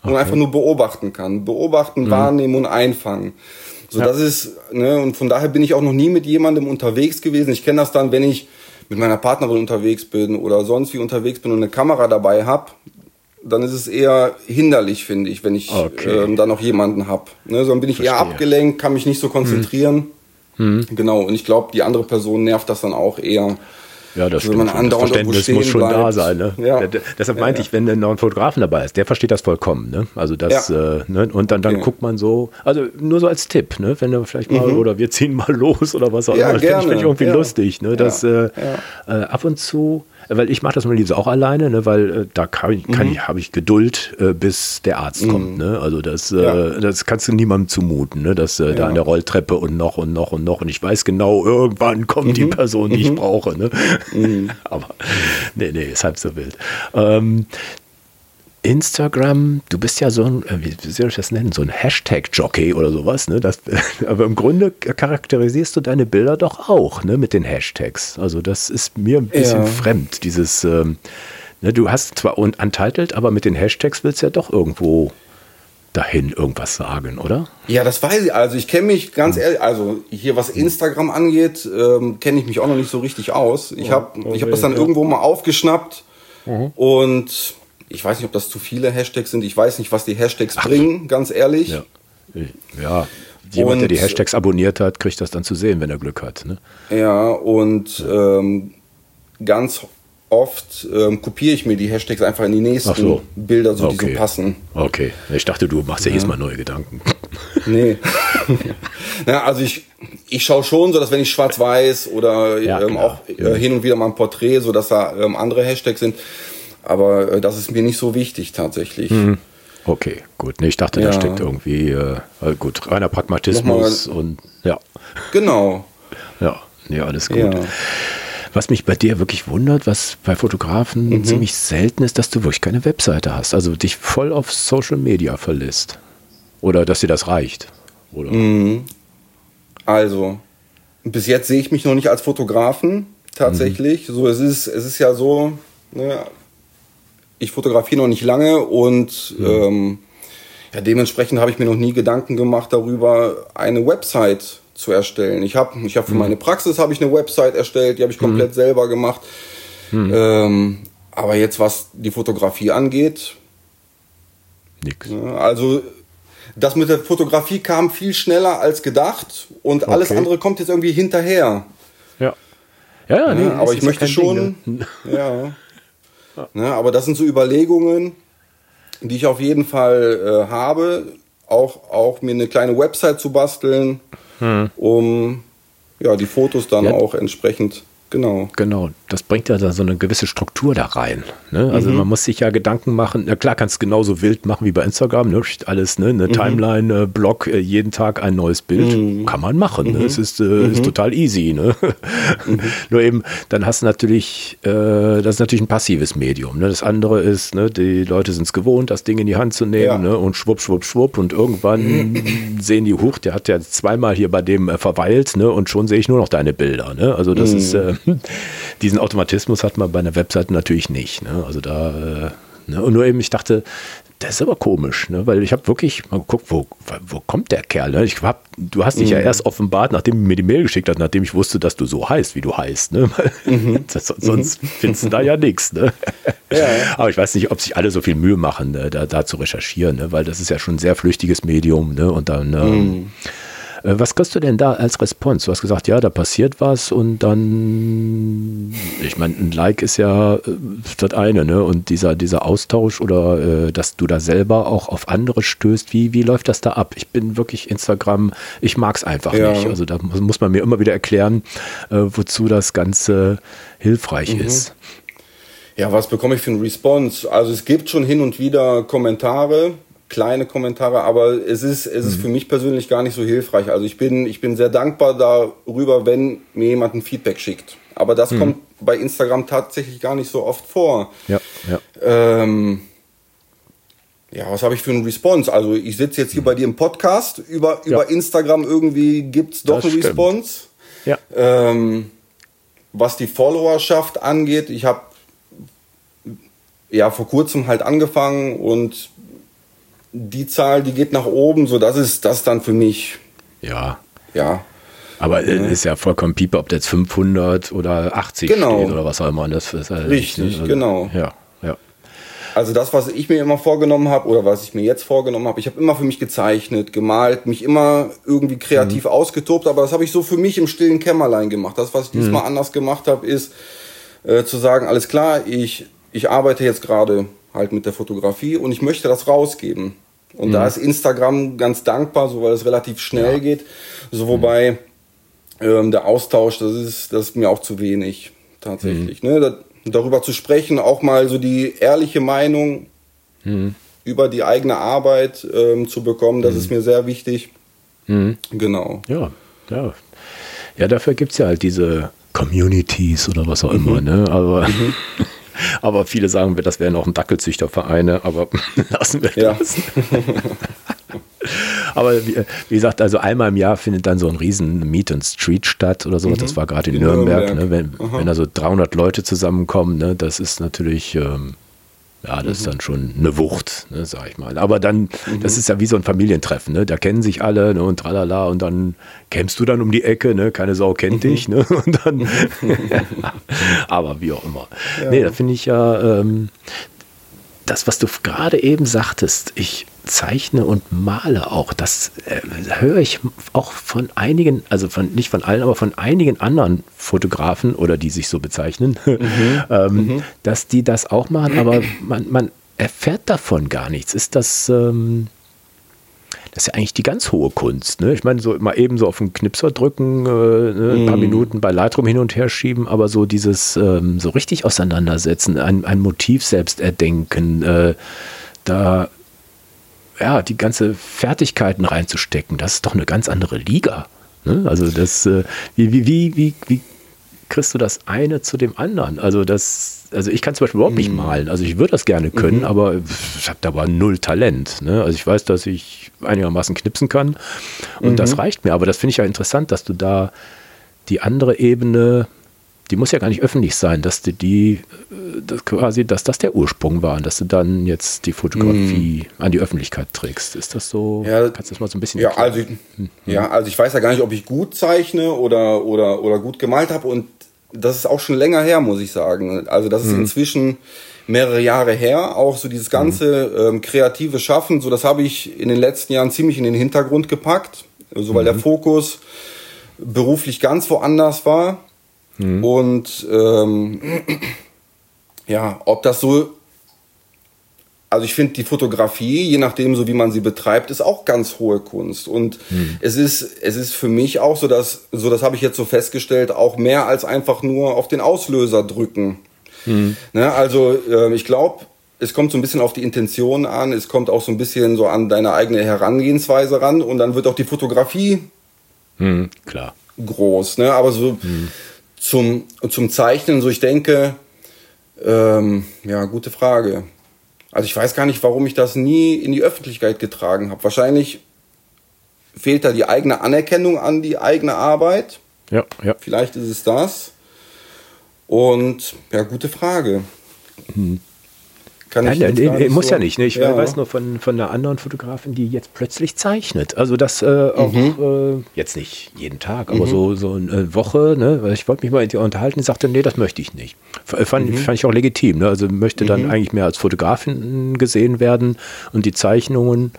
und okay. einfach nur beobachten kann. Beobachten, hm. wahrnehmen und einfangen. So, ja. das ist, ne, und von daher bin ich auch noch nie mit jemandem unterwegs gewesen. Ich kenne das dann, wenn ich mit meiner Partnerin unterwegs bin oder sonst wie unterwegs bin und eine Kamera dabei habe, dann ist es eher hinderlich, finde ich, wenn ich okay. ähm, da noch jemanden habe. Ne, dann bin ich Verstehe. eher abgelenkt, kann mich nicht so konzentrieren. Hm. Hm. Genau, und ich glaube, die andere Person nervt das dann auch eher. Ja, das stimmt. das Verständnis muss schon bleibt. da sein. Ne? Ja. deshalb meinte ja, ich, wenn noch ein Fotografen dabei ist, der versteht das vollkommen. Ne? Also das, ja. äh, ne? und dann, dann guckt man so, also nur so als Tipp, ne? wenn du vielleicht mal, mhm. oder wir ziehen mal [LAUGHS] los oder was auch immer. Das finde ich irgendwie lustig, ne? dass äh, äh, ab und zu weil ich mache das mal lieber auch alleine, ne, weil äh, da kann, kann mhm. ich, habe ich Geduld, äh, bis der Arzt mhm. kommt. Ne? Also das, äh, ja. das kannst du niemandem zumuten, ne? dass äh, ja. da an der Rolltreppe und noch und noch und noch und ich weiß genau, irgendwann kommt mhm. die Person, die ich mhm. brauche. Ne? Mhm. [LAUGHS] Aber nee, nee, ist halb so wild. Ähm, Instagram, du bist ja so ein, äh, wie soll ich das nennen, so ein Hashtag-Jockey oder sowas, ne? Das, [LAUGHS] aber im Grunde charakterisierst du deine Bilder doch auch, ne, mit den Hashtags. Also das ist mir ein bisschen ja. fremd, dieses, ähm, ne, du hast zwar untitled, aber mit den Hashtags willst du ja doch irgendwo dahin irgendwas sagen, oder? Ja, das weiß ich. Also ich kenne mich ganz ehrlich, also hier was Instagram angeht, ähm, kenne ich mich auch noch nicht so richtig aus. Ich habe ich hab das dann irgendwo mal aufgeschnappt mhm. und ich weiß nicht, ob das zu viele Hashtags sind. Ich weiß nicht, was die Hashtags Ach. bringen, ganz ehrlich. Ja. ja. Jemand, und, der die Hashtags abonniert hat, kriegt das dann zu sehen, wenn er Glück hat. Ne? Ja, und ähm, ganz oft ähm, kopiere ich mir die Hashtags einfach in die nächsten so. Bilder, so, okay. die so passen. Okay, ich dachte, du machst ja, ja. jedes Mal neue Gedanken. [LAUGHS] Nee. ja, also ich, ich schaue schon so, dass wenn ich schwarz-weiß oder ja, ähm, auch äh, hin und wieder mal ein Porträt, so dass da ähm, andere Hashtags sind, aber äh, das ist mir nicht so wichtig tatsächlich. Mhm. Okay, gut. Nee, ich dachte, ja. da steckt irgendwie, äh, gut, reiner Pragmatismus und ja. Genau. Ja, nee, alles gut. Ja. Was mich bei dir wirklich wundert, was bei Fotografen mhm. ziemlich selten ist, dass du wirklich keine Webseite hast. Also dich voll auf Social Media verlässt. Oder dass dir das reicht. Oder? Mhm. Also, bis jetzt sehe ich mich noch nicht als Fotografen, tatsächlich. Mhm. So, es ist, es ist ja so, ne, ich fotografiere noch nicht lange und mhm. ähm, ja, dementsprechend habe ich mir noch nie Gedanken gemacht darüber, eine Website zu erstellen. Ich habe ich hab für mhm. meine Praxis habe ich eine Website erstellt, die habe ich komplett mhm. selber gemacht. Mhm. Ähm, aber jetzt was die Fotografie angeht, nix. Also das mit der Fotografie kam viel schneller als gedacht und okay. alles andere kommt jetzt irgendwie hinterher. Ja. Ja, ja, nee, aber ich möchte schon. Ding, ne? Ja. [LAUGHS] Ja. Ne, aber das sind so Überlegungen, die ich auf jeden Fall äh, habe, auch, auch mir eine kleine Website zu basteln, hm. um ja, die Fotos dann ja. auch entsprechend Genau. Genau. Das bringt ja da so eine gewisse Struktur da rein. Ne? Also mhm. man muss sich ja Gedanken machen. Na klar, kannst du genauso wild machen wie bei Instagram. Ne? Alles, ne? Eine mhm. Timeline, äh, Blog, äh, jeden Tag ein neues Bild. Mhm. Kann man machen. Ne? Es ist, äh, ist mhm. total easy. Ne? [LAUGHS] Mhm. Nur eben, dann hast du natürlich, äh, das ist natürlich ein passives Medium. Ne? Das andere ist, ne? die Leute sind es gewohnt, das Ding in die Hand zu nehmen ja. ne? und schwupp, schwupp, schwupp. Und irgendwann [CLEARS THROAT] sehen die, huch, der hat ja zweimal hier bei dem äh, verweilt ne? und schon sehe ich nur noch deine Bilder. Ne? Also das ist äh, [LAUGHS] diesen Automatismus hat man bei einer Webseite natürlich nicht. Ne? Also da, äh, ne? und nur eben, ich dachte, das ist aber komisch, ne? weil ich habe wirklich mal geguckt, wo, wo kommt der Kerl? Ne? Ich hab, du hast dich mhm. ja erst offenbart, nachdem du mir die Mail geschickt hast, nachdem ich wusste, dass du so heißt, wie du heißt. Ne? [LAUGHS] Mhm. Das, sonst mhm. findest du da ja nichts. Ne? [LAUGHS] Ja, ja. Aber ich weiß nicht, ob sich alle so viel Mühe machen, ne? da, da, zu recherchieren, ne? weil das ist ja schon ein sehr flüchtiges Medium. Ne? Und dann ähm, mhm. Was kriegst du denn da als Response? Du hast gesagt, ja, da passiert was und dann, ich meine, ein Like ist ja äh, das eine, ne? Und dieser, dieser Austausch oder äh, dass du da selber auch auf andere stößt, wie, wie läuft das da ab? Ich bin wirklich Instagram, ich mag es einfach ja. nicht. Also da muss man mir immer wieder erklären, äh, wozu das Ganze hilfreich mhm. ist. Ja, was bekomme ich für einen Response? Also es gibt schon hin und wieder Kommentare, kleine Kommentare, aber es ist, es ist mhm. für mich persönlich gar nicht so hilfreich. Also ich bin, ich bin sehr dankbar darüber, wenn mir jemand ein Feedback schickt. Aber das mhm. kommt bei Instagram tatsächlich gar nicht so oft vor. Ja, ja. Ähm, ja, was habe ich für einen Response? Also ich sitze jetzt hier mhm. bei dir im Podcast, über, über ja. Instagram irgendwie gibt's doch das einen stimmt. Response. Ja. Ähm, was die Followerschaft angeht, ich habe ja vor kurzem halt angefangen und die Zahl, die geht nach oben, so das ist das dann für mich. Ja. Ja. Aber ja. ist ja vollkommen piepe, ob jetzt 500 oder 80 genau. steht oder was auch immer. Das ist halt Richtig, also, genau. Ja, ja. Also das, was ich mir immer vorgenommen habe oder was ich mir jetzt vorgenommen habe, ich habe immer für mich gezeichnet, gemalt, mich immer irgendwie kreativ mhm. ausgetobt, aber das habe ich so für mich im stillen Kämmerlein gemacht. Das, was ich diesmal mhm. anders gemacht habe, ist äh, zu sagen, alles klar, ich, ich arbeite jetzt gerade halt mit der Fotografie und ich möchte das rausgeben. Und mhm. da ist Instagram ganz dankbar, so weil es relativ schnell ja. geht. So wobei ähm, der Austausch, das ist, das ist mir auch zu wenig tatsächlich. Mhm. Ne? Da, darüber zu sprechen, auch mal so die ehrliche Meinung mhm. über die eigene Arbeit ähm, zu bekommen, das ist mhm. mir sehr wichtig. Mhm. Genau. Ja, ja. Ja, dafür gibt es ja halt diese Communities oder was auch immer, mhm. ne? Aber [LAUGHS] Aber viele sagen, das wären auch ein Dackelzüchtervereine, aber [LAUGHS] lassen wir ja. das. aber wie, wie, gesagt, also einmal im Jahr findet dann so ein riesen Meet and Street statt oder so. Mhm. Das war gerade in, in, Nürnberg. Nürnberg. Ne? Wenn, wenn da so 300 Leute zusammenkommen, ne? das ist natürlich, ähm, Ja, das ist dann schon eine Wucht, ne, sag ich mal. Aber dann, mhm. das ist ja wie so ein Familientreffen, ne? Da kennen sich alle ne, und tralala und dann kämst du dann um die Ecke, ne? Keine Sau kennt mhm. dich, ne? [LAUGHS] Und dann, [LAUGHS] aber wie auch immer. Ja. Nee, da finde ich ja, ähm, das, was du gerade eben sagtest, ich zeichne und male auch, das äh, höre ich auch von einigen, also von, nicht von allen, aber von einigen anderen Fotografen oder die sich so bezeichnen, [LAUGHS] mhm. ähm, mhm. dass die das auch machen, aber man, man erfährt davon gar nichts. Ist das, ähm, das ist ja eigentlich die ganz hohe Kunst. Ne? Ich meine, so mal eben so auf den Knipser drücken, äh, ne? ein paar mm. Minuten bei Lightroom hin und her schieben, aber so dieses ähm, so richtig auseinandersetzen, ein, ein Motiv selbst erdenken, äh, da ja, die ganze Fertigkeiten reinzustecken, das ist doch eine ganz andere Liga. Ne? Also das, äh, wie, wie, wie, wie, wie kriegst du das eine zu dem anderen? Also das, also ich kann zum Beispiel überhaupt nicht mhm. malen. Also ich würde das gerne können, mhm. aber ich habe da aber null Talent. Ne? Also ich weiß, dass ich einigermaßen knipsen kann und mhm. das reicht mir. Aber das finde ich ja interessant, dass du da die andere Ebene, die muss ja gar nicht öffentlich sein, dass du die, das quasi, dass das der Ursprung war und dass du dann jetzt die Fotografie mhm. an die Öffentlichkeit trägst. Ist das so? Ja, kannst du das mal so ein bisschen ja, also ich, mhm. ja, also ich weiß ja gar nicht, ob ich gut zeichne oder, oder, oder gut gemalt habe und das ist auch schon länger her, muss ich sagen. Also das ist mhm. inzwischen mehrere Jahre her. Auch so dieses ganze mhm. ähm, kreative Schaffen, so das habe ich in den letzten Jahren ziemlich in den Hintergrund gepackt, so weil mhm. der Fokus beruflich ganz woanders war. Mhm. Und ähm, ja, ob das so also ich finde die Fotografie, je nachdem, so wie man sie betreibt, ist auch ganz hohe Kunst. Und hm. es ist, es ist für mich auch so, dass, so das habe ich jetzt so festgestellt, auch mehr als einfach nur auf den Auslöser drücken. Hm. Ne, also äh, ich glaube, es kommt so ein bisschen auf die Intention an, es kommt auch so ein bisschen so an deine eigene Herangehensweise ran und dann wird auch die Fotografie hm, klar. groß. Ne? Aber so hm. Zum, zum Zeichnen, so ich denke, ähm, ja, gute Frage. Also ich weiß gar nicht, warum ich das nie in die Öffentlichkeit getragen habe. Wahrscheinlich fehlt da die eigene Anerkennung an die eigene Arbeit. Ja, ja. Vielleicht ist es das. Und ja, gute Frage. Hm. Kann Nein, ich nee, nee, muss so, ja nicht. Ne? Ich ja. weiß nur von, von einer anderen Fotografin, die jetzt plötzlich zeichnet. Also das äh, auch mhm. äh, jetzt nicht jeden Tag, aber mhm. so, so eine Woche. Ne? Ich wollte mich mal mit ihr unterhalten. Die sagte, nee, das möchte ich nicht. Fand, mhm. fand ich auch legitim. Ne? Also möchte dann mhm. eigentlich mehr als Fotografin gesehen werden. Und die Zeichnungen,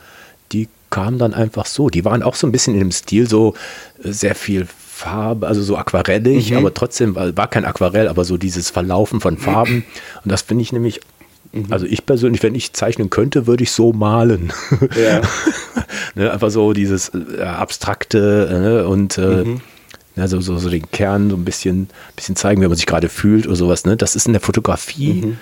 die kamen dann einfach so. Die waren auch so ein bisschen in dem Stil so äh, sehr viel Farbe, also so aquarellig, mhm. aber trotzdem war, war, kein Aquarell, aber so dieses Verlaufen von Farben. [CLEARS THROAT] Und das finde ich nämlich Mhm. Also ich persönlich, wenn ich zeichnen könnte, würde ich so malen. Ja. [LAUGHS] ne, einfach so dieses äh, abstrakte ne, und äh, mhm. ja, so, so, so, den Kern so ein bisschen, bisschen zeigen, wie man sich gerade fühlt oder sowas. Ne? Das ist in der Fotografie mhm.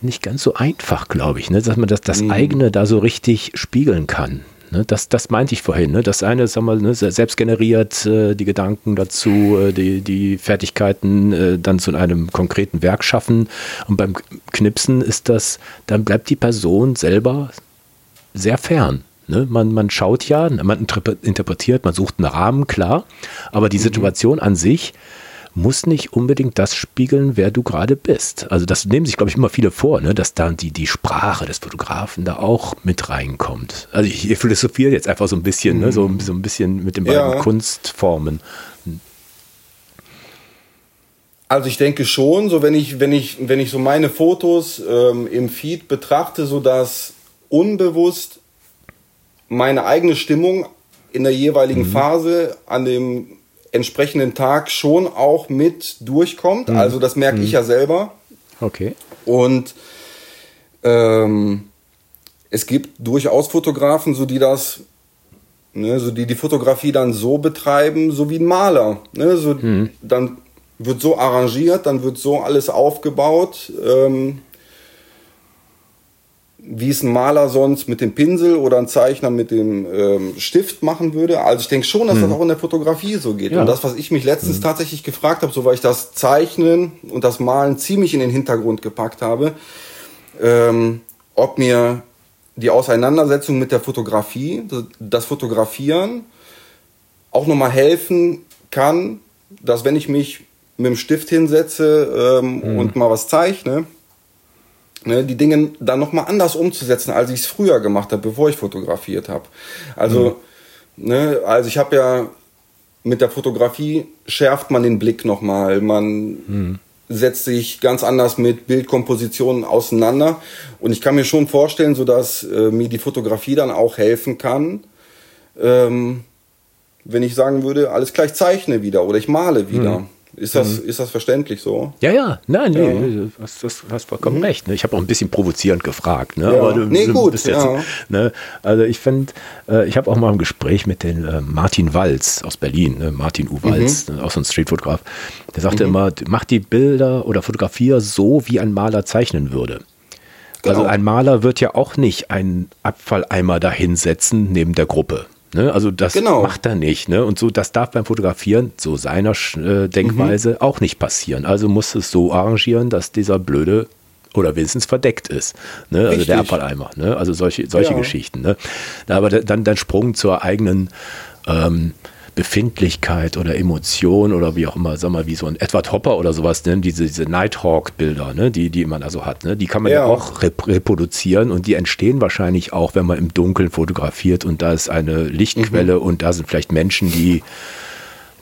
nicht ganz so einfach, glaube ich, ne? dass man das, das mhm. eigene da so richtig spiegeln kann. Ne, das, das meinte ich vorhin. Ne? Das eine, sagen wir, ne, selbst generiert äh, die Gedanken dazu, äh, die, die Fertigkeiten äh, dann zu einem konkreten Werk schaffen. Und beim Knipsen ist das, dann bleibt die Person selber sehr fern. Ne? Man, man schaut ja, man interpretiert, man sucht einen Rahmen, klar, aber die mhm. Situation mhm. an sich muss nicht unbedingt das spiegeln, wer du gerade bist. Also das nehmen sich, glaube ich, immer viele vor, ne? dass dann die, die Sprache des Fotografen da auch mit reinkommt. Also ich, ich philosophiere jetzt einfach so ein bisschen, mhm. ne? so, so ein bisschen mit den beiden ja. Kunstformen. Also ich denke schon, so wenn ich, wenn ich, wenn ich so meine Fotos ähm, im Feed betrachte, so dass unbewusst meine eigene Stimmung in der jeweiligen mhm. Phase an dem entsprechenden Tag schon auch mit durchkommt. Mhm. Also das merke mhm. ich ja selber. Okay. Und ähm, es gibt durchaus Fotografen, so die das, ne, so die die Fotografie dann so betreiben, so wie ein Maler. Ne, so mhm. dann wird so arrangiert, dann wird so alles aufgebaut. Ähm, wie es ein Maler sonst mit dem Pinsel oder ein Zeichner mit dem ähm, Stift machen würde. Also ich denke schon, dass mhm. das auch in der Fotografie so geht. Ja. Und das, was ich mich letztens mhm. tatsächlich gefragt habe, so weil ich das Zeichnen und das Malen ziemlich in den Hintergrund gepackt habe, ähm, ob mir die Auseinandersetzung mit der Fotografie, das Fotografieren auch nochmal helfen kann, dass wenn ich mich mit dem Stift hinsetze ähm, mhm. und mal was zeichne, ne, die Dinge dann nochmal anders umzusetzen, als ich es früher gemacht habe, bevor ich fotografiert habe. Also, mhm. ne, also ich habe ja mit der Fotografie schärft man den Blick nochmal, man mhm. setzt sich ganz anders mit Bildkompositionen auseinander und ich kann mir schon vorstellen, so dass äh, mir die Fotografie dann auch helfen kann, ähm, wenn ich sagen würde, alles gleich zeichne wieder oder ich male wieder. Mhm. Ist das, mhm. ist das verständlich so? Ja, ja, nein, nee, ja. du hast, hast, hast vollkommen mhm. recht. Ne? Ich habe auch ein bisschen provozierend gefragt. Ne? Ja. Aber du, nee, gut. Jetzt, ja. ne? Also ich finde, äh, ich habe auch mal ein Gespräch mit den äh, Martin Walz aus Berlin, ne? Martin U. Walz, mhm. Ne? auch so ein Streetfotograf. Der sagte mhm. immer, mach die Bilder oder fotografier so, wie ein Maler zeichnen würde. Genau. Also ein Maler wird ja auch nicht einen Abfalleimer dahinsetzen neben der Gruppe. Ne? Also das genau. macht er nicht. Ne? Und so, das darf beim Fotografieren, so seiner äh, Denkweise, mhm. auch nicht passieren. Also muss es so arrangieren, dass dieser blöde oder wenigstens verdeckt ist. Ne? Also der Abfalleimer. Ne? Also solche, solche ja. Geschichten. Ne? Aber dann, dann Sprung zur eigenen ähm, Befindlichkeit oder Emotion oder wie auch immer, sag mal, wie so ein Edward Hopper oder sowas, ne? diese, diese Nighthawk-Bilder, ne? die, die man also hat, ne? die kann man ja, ja auch rep reproduzieren und die entstehen wahrscheinlich auch, wenn man im Dunkeln fotografiert und da ist eine Lichtquelle mhm. und da sind vielleicht Menschen, die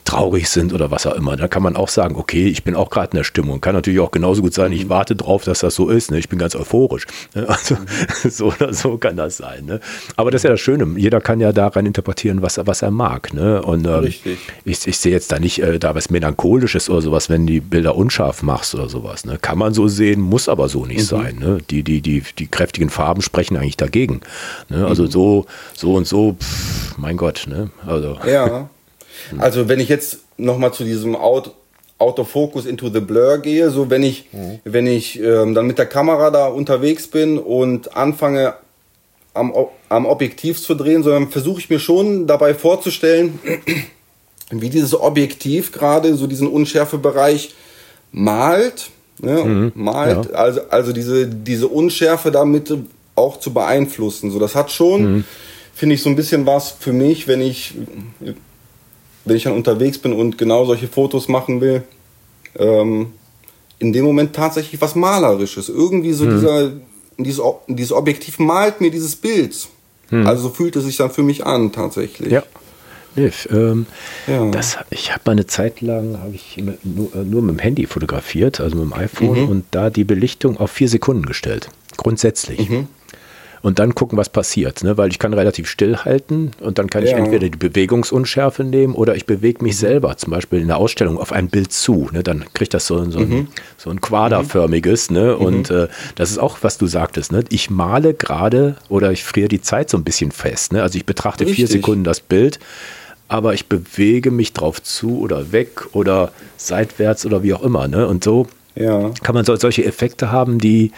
traurig sind oder was auch immer. Da kann man auch sagen, okay, ich bin auch gerade in der Stimmung. Kann natürlich auch genauso gut sein, ich mhm. warte drauf, dass das so ist. Ne? Ich bin ganz euphorisch. Ne? [LAUGHS] Also mhm. so oder so kann das sein. Ne? Aber das ist ja das Schöne. Jeder kann ja da rein interpretieren, was, was er mag. Ne? Und ähm, Richtig. ich, ich sehe jetzt da nicht äh, da was Melancholisches oder sowas, wenn die Bilder unscharf machst oder sowas. Ne? Kann man so sehen, muss aber so nicht mhm. sein. Ne? Die, die, die, die kräftigen Farben sprechen eigentlich dagegen. Ne? Also mhm. so, so und so, pff, mein Gott. Ne? Also. Ja. Also wenn ich jetzt nochmal zu diesem Out, Autofocus into the Blur gehe, so wenn ich, mhm. wenn ich ähm, dann mit der Kamera da unterwegs bin und anfange am, am Objektiv zu drehen, sondern versuche ich mir schon dabei vorzustellen, [CLEARS THROAT] wie dieses Objektiv gerade so diesen Unschärfebereich malt, ne, mhm, malt, ja. also, also diese, diese Unschärfe damit auch zu beeinflussen. So, das hat schon, mhm. finde ich, so ein bisschen was für mich, wenn ich wenn ich dann unterwegs bin und genau solche Fotos machen will, ähm, in dem Moment tatsächlich was Malerisches. Irgendwie so mhm. dieser, dieses, dieses Objektiv malt mir dieses Bild. Mhm. Also so fühlt es sich dann für mich an, tatsächlich. Ja. Nee, ähm, ja. das, ich habe mal eine Zeit lang ich nur, äh, nur, mit dem Handy fotografiert, also mit dem iPhone, mhm. und da die Belichtung auf vier Sekunden gestellt. Grundsätzlich. Mhm und dann gucken, was passiert. Ne? Weil ich kann relativ still halten und dann kann ja. ich entweder die Bewegungsunschärfe nehmen oder ich bewege mich selber, zum Beispiel in der Ausstellung, auf ein Bild zu. Ne? Dann kriegt das so, so, mhm. ein, so ein quaderförmiges. Ne? Mhm. Und äh, das ist auch, was du sagtest. Ne? Ich male gerade oder ich friere die Zeit so ein bisschen fest. Ne? Also ich betrachte Richtig. vier Sekunden das Bild aber ich bewege mich drauf zu oder weg oder seitwärts oder wie auch immer. Ne? Und so ja. kann man so, solche Effekte haben, die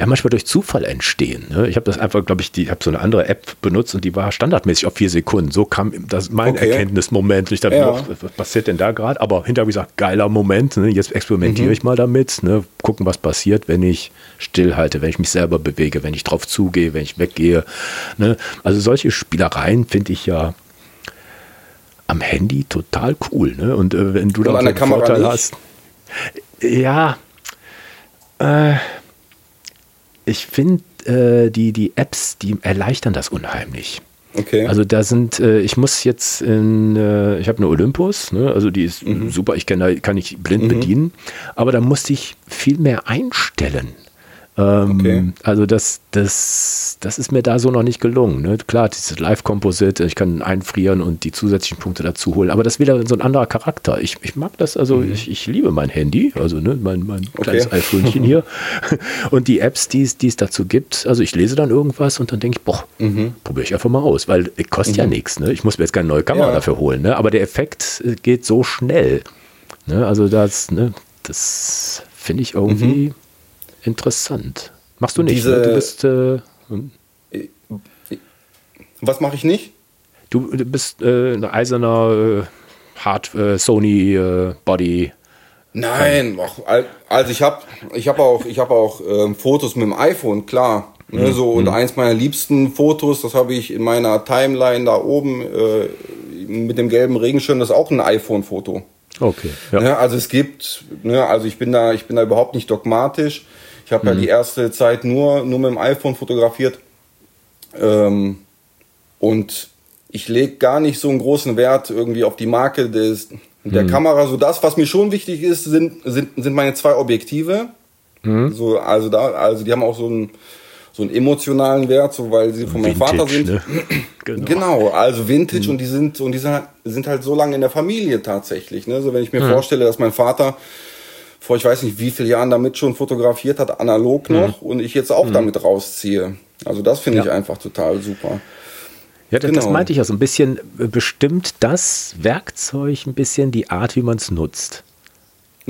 ja manchmal durch Zufall entstehen. Ne? Ich habe das einfach, glaube ich, die habe so eine andere App benutzt und die war standardmäßig auf vier Sekunden. So kam das mein okay. Erkenntnismoment. Ich dachte, ja. oh, was passiert denn da gerade? Aber hinterher ich gesagt, geiler Moment. Ne? Jetzt experimentiere mhm. ich mal damit. Ne? Gucken, was passiert, wenn ich stillhalte, wenn ich mich selber bewege, wenn ich drauf zugehe, wenn ich weggehe. Ne? Also solche Spielereien finde ich ja am Handy total cool. Ne? Und äh, wenn du da einen Vorteil nicht? hast. Ja. Äh, ich finde, äh, die, die Apps, die erleichtern das unheimlich. Okay. Also da sind, äh, ich muss jetzt in, äh, ich habe eine Olympus, ne? also die ist mhm. super, ich kann, kann ich blind mhm. bedienen, aber da musste ich viel mehr einstellen. Ähm, okay. Also das, das, das ist mir da so noch nicht gelungen. Ne? Klar, dieses Live-Composite, ich kann einfrieren und die zusätzlichen Punkte dazu holen, aber das ist wieder so ein anderer Charakter. Ich, ich mag das, also mhm. ich, ich liebe mein Handy, also ne, mein, mein kleines okay. iPhonchen hier [LAUGHS] und die Apps, die es, die es dazu gibt. Also ich lese dann irgendwas und dann denke ich, boah, mhm. probiere ich einfach mal aus, weil es kostet mhm. ja nichts. Ne? Ich muss mir jetzt keine neue Kamera ja. dafür holen, ne? aber der Effekt äh, geht so schnell. Ne? Also das, ne, das finde ich irgendwie mhm. Interessant. Machst du nicht, Diese, ne? Du bist. Äh, hm? Was mache ich nicht? Du, du bist äh, ein eiserner äh, Hard äh, Sony äh, Body. Nein, also ich habe ich hab auch, ich hab auch ähm, Fotos mit dem iPhone, klar. Ne, mhm. so, und mhm. eins meiner liebsten Fotos, das habe ich in meiner Timeline da oben äh, mit dem gelben Regenschirm, das ist auch ein iPhone-Foto. Okay. Ja. Ne, also es gibt, ne, also ich bin da, ich bin da überhaupt nicht dogmatisch. Ich habe mhm. ja die erste Zeit nur, nur mit dem iPhone fotografiert. Ähm, und ich lege gar nicht so einen großen Wert irgendwie auf die Marke des, der mhm. Kamera. So das, was mir schon wichtig ist, sind, sind, sind meine zwei Objektive. Mhm. So, also da, also die haben auch so einen, so einen emotionalen Wert, so weil sie von meinem Vater sind. Ne? [CLEARS THROAT] Genau. genau. also Vintage mhm. und die sind und die sind halt, sind halt so lange in der Familie tatsächlich. Ne? So wenn ich mir mhm. vorstelle, dass mein Vater vor ich weiß nicht wie viele Jahren damit schon fotografiert hat, analog mhm. noch, und ich jetzt auch mhm. damit rausziehe. Also das finde ja. ich einfach total super. Ja, das, genau. das meinte ich ja so ein bisschen, bestimmt das Werkzeug ein bisschen die Art, wie man es nutzt.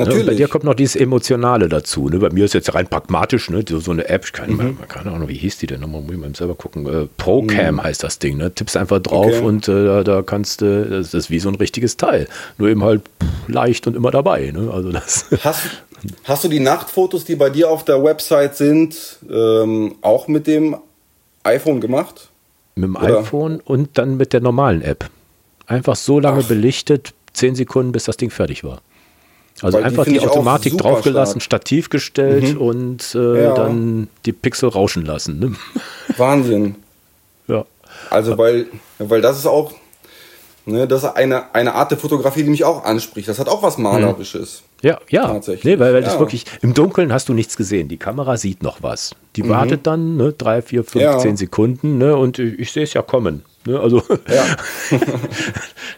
Natürlich. Ja, bei dir kommt noch dieses Emotionale dazu. Ne? Bei mir ist jetzt rein pragmatisch, ne? so eine App, keine, mhm. keine Ahnung, wie hieß die denn nochmal, muss ich mal selber gucken. Äh, Procam mhm. heißt das Ding, ne? Tippst einfach drauf okay. und äh, da kannst du, äh, das ist wie so ein richtiges Teil. Nur eben halt leicht und immer dabei. Ne? Also das [LAUGHS] hast, hast du die Nachtfotos, die bei dir auf der Website sind, ähm, auch mit dem iPhone gemacht? Mit dem Oder? iPhone und dann mit der normalen App. Einfach so lange Ach. belichtet, zehn Sekunden, bis das Ding fertig war. Also Weil einfach die, die Automatik draufgelassen, stark. Stativ gestellt mhm. und äh, ja. dann die Pixel rauschen lassen. Ne? [LAUGHS] Wahnsinn. ja. Also weil, weil das ist auch, ne, das ist eine, eine Art der Fotografie, die mich auch anspricht. Das hat auch was Malerisches. Ja, ja. Tatsächlich. Nee, weil, weil ja. das wirklich, im Dunkeln hast du nichts gesehen. Die Kamera sieht noch was. Die mhm. wartet dann ne, drei, vier, fünf, ja. zehn Sekunden ne, und ich, ich sehe es ja kommen. Ne, also ja. [LAUGHS]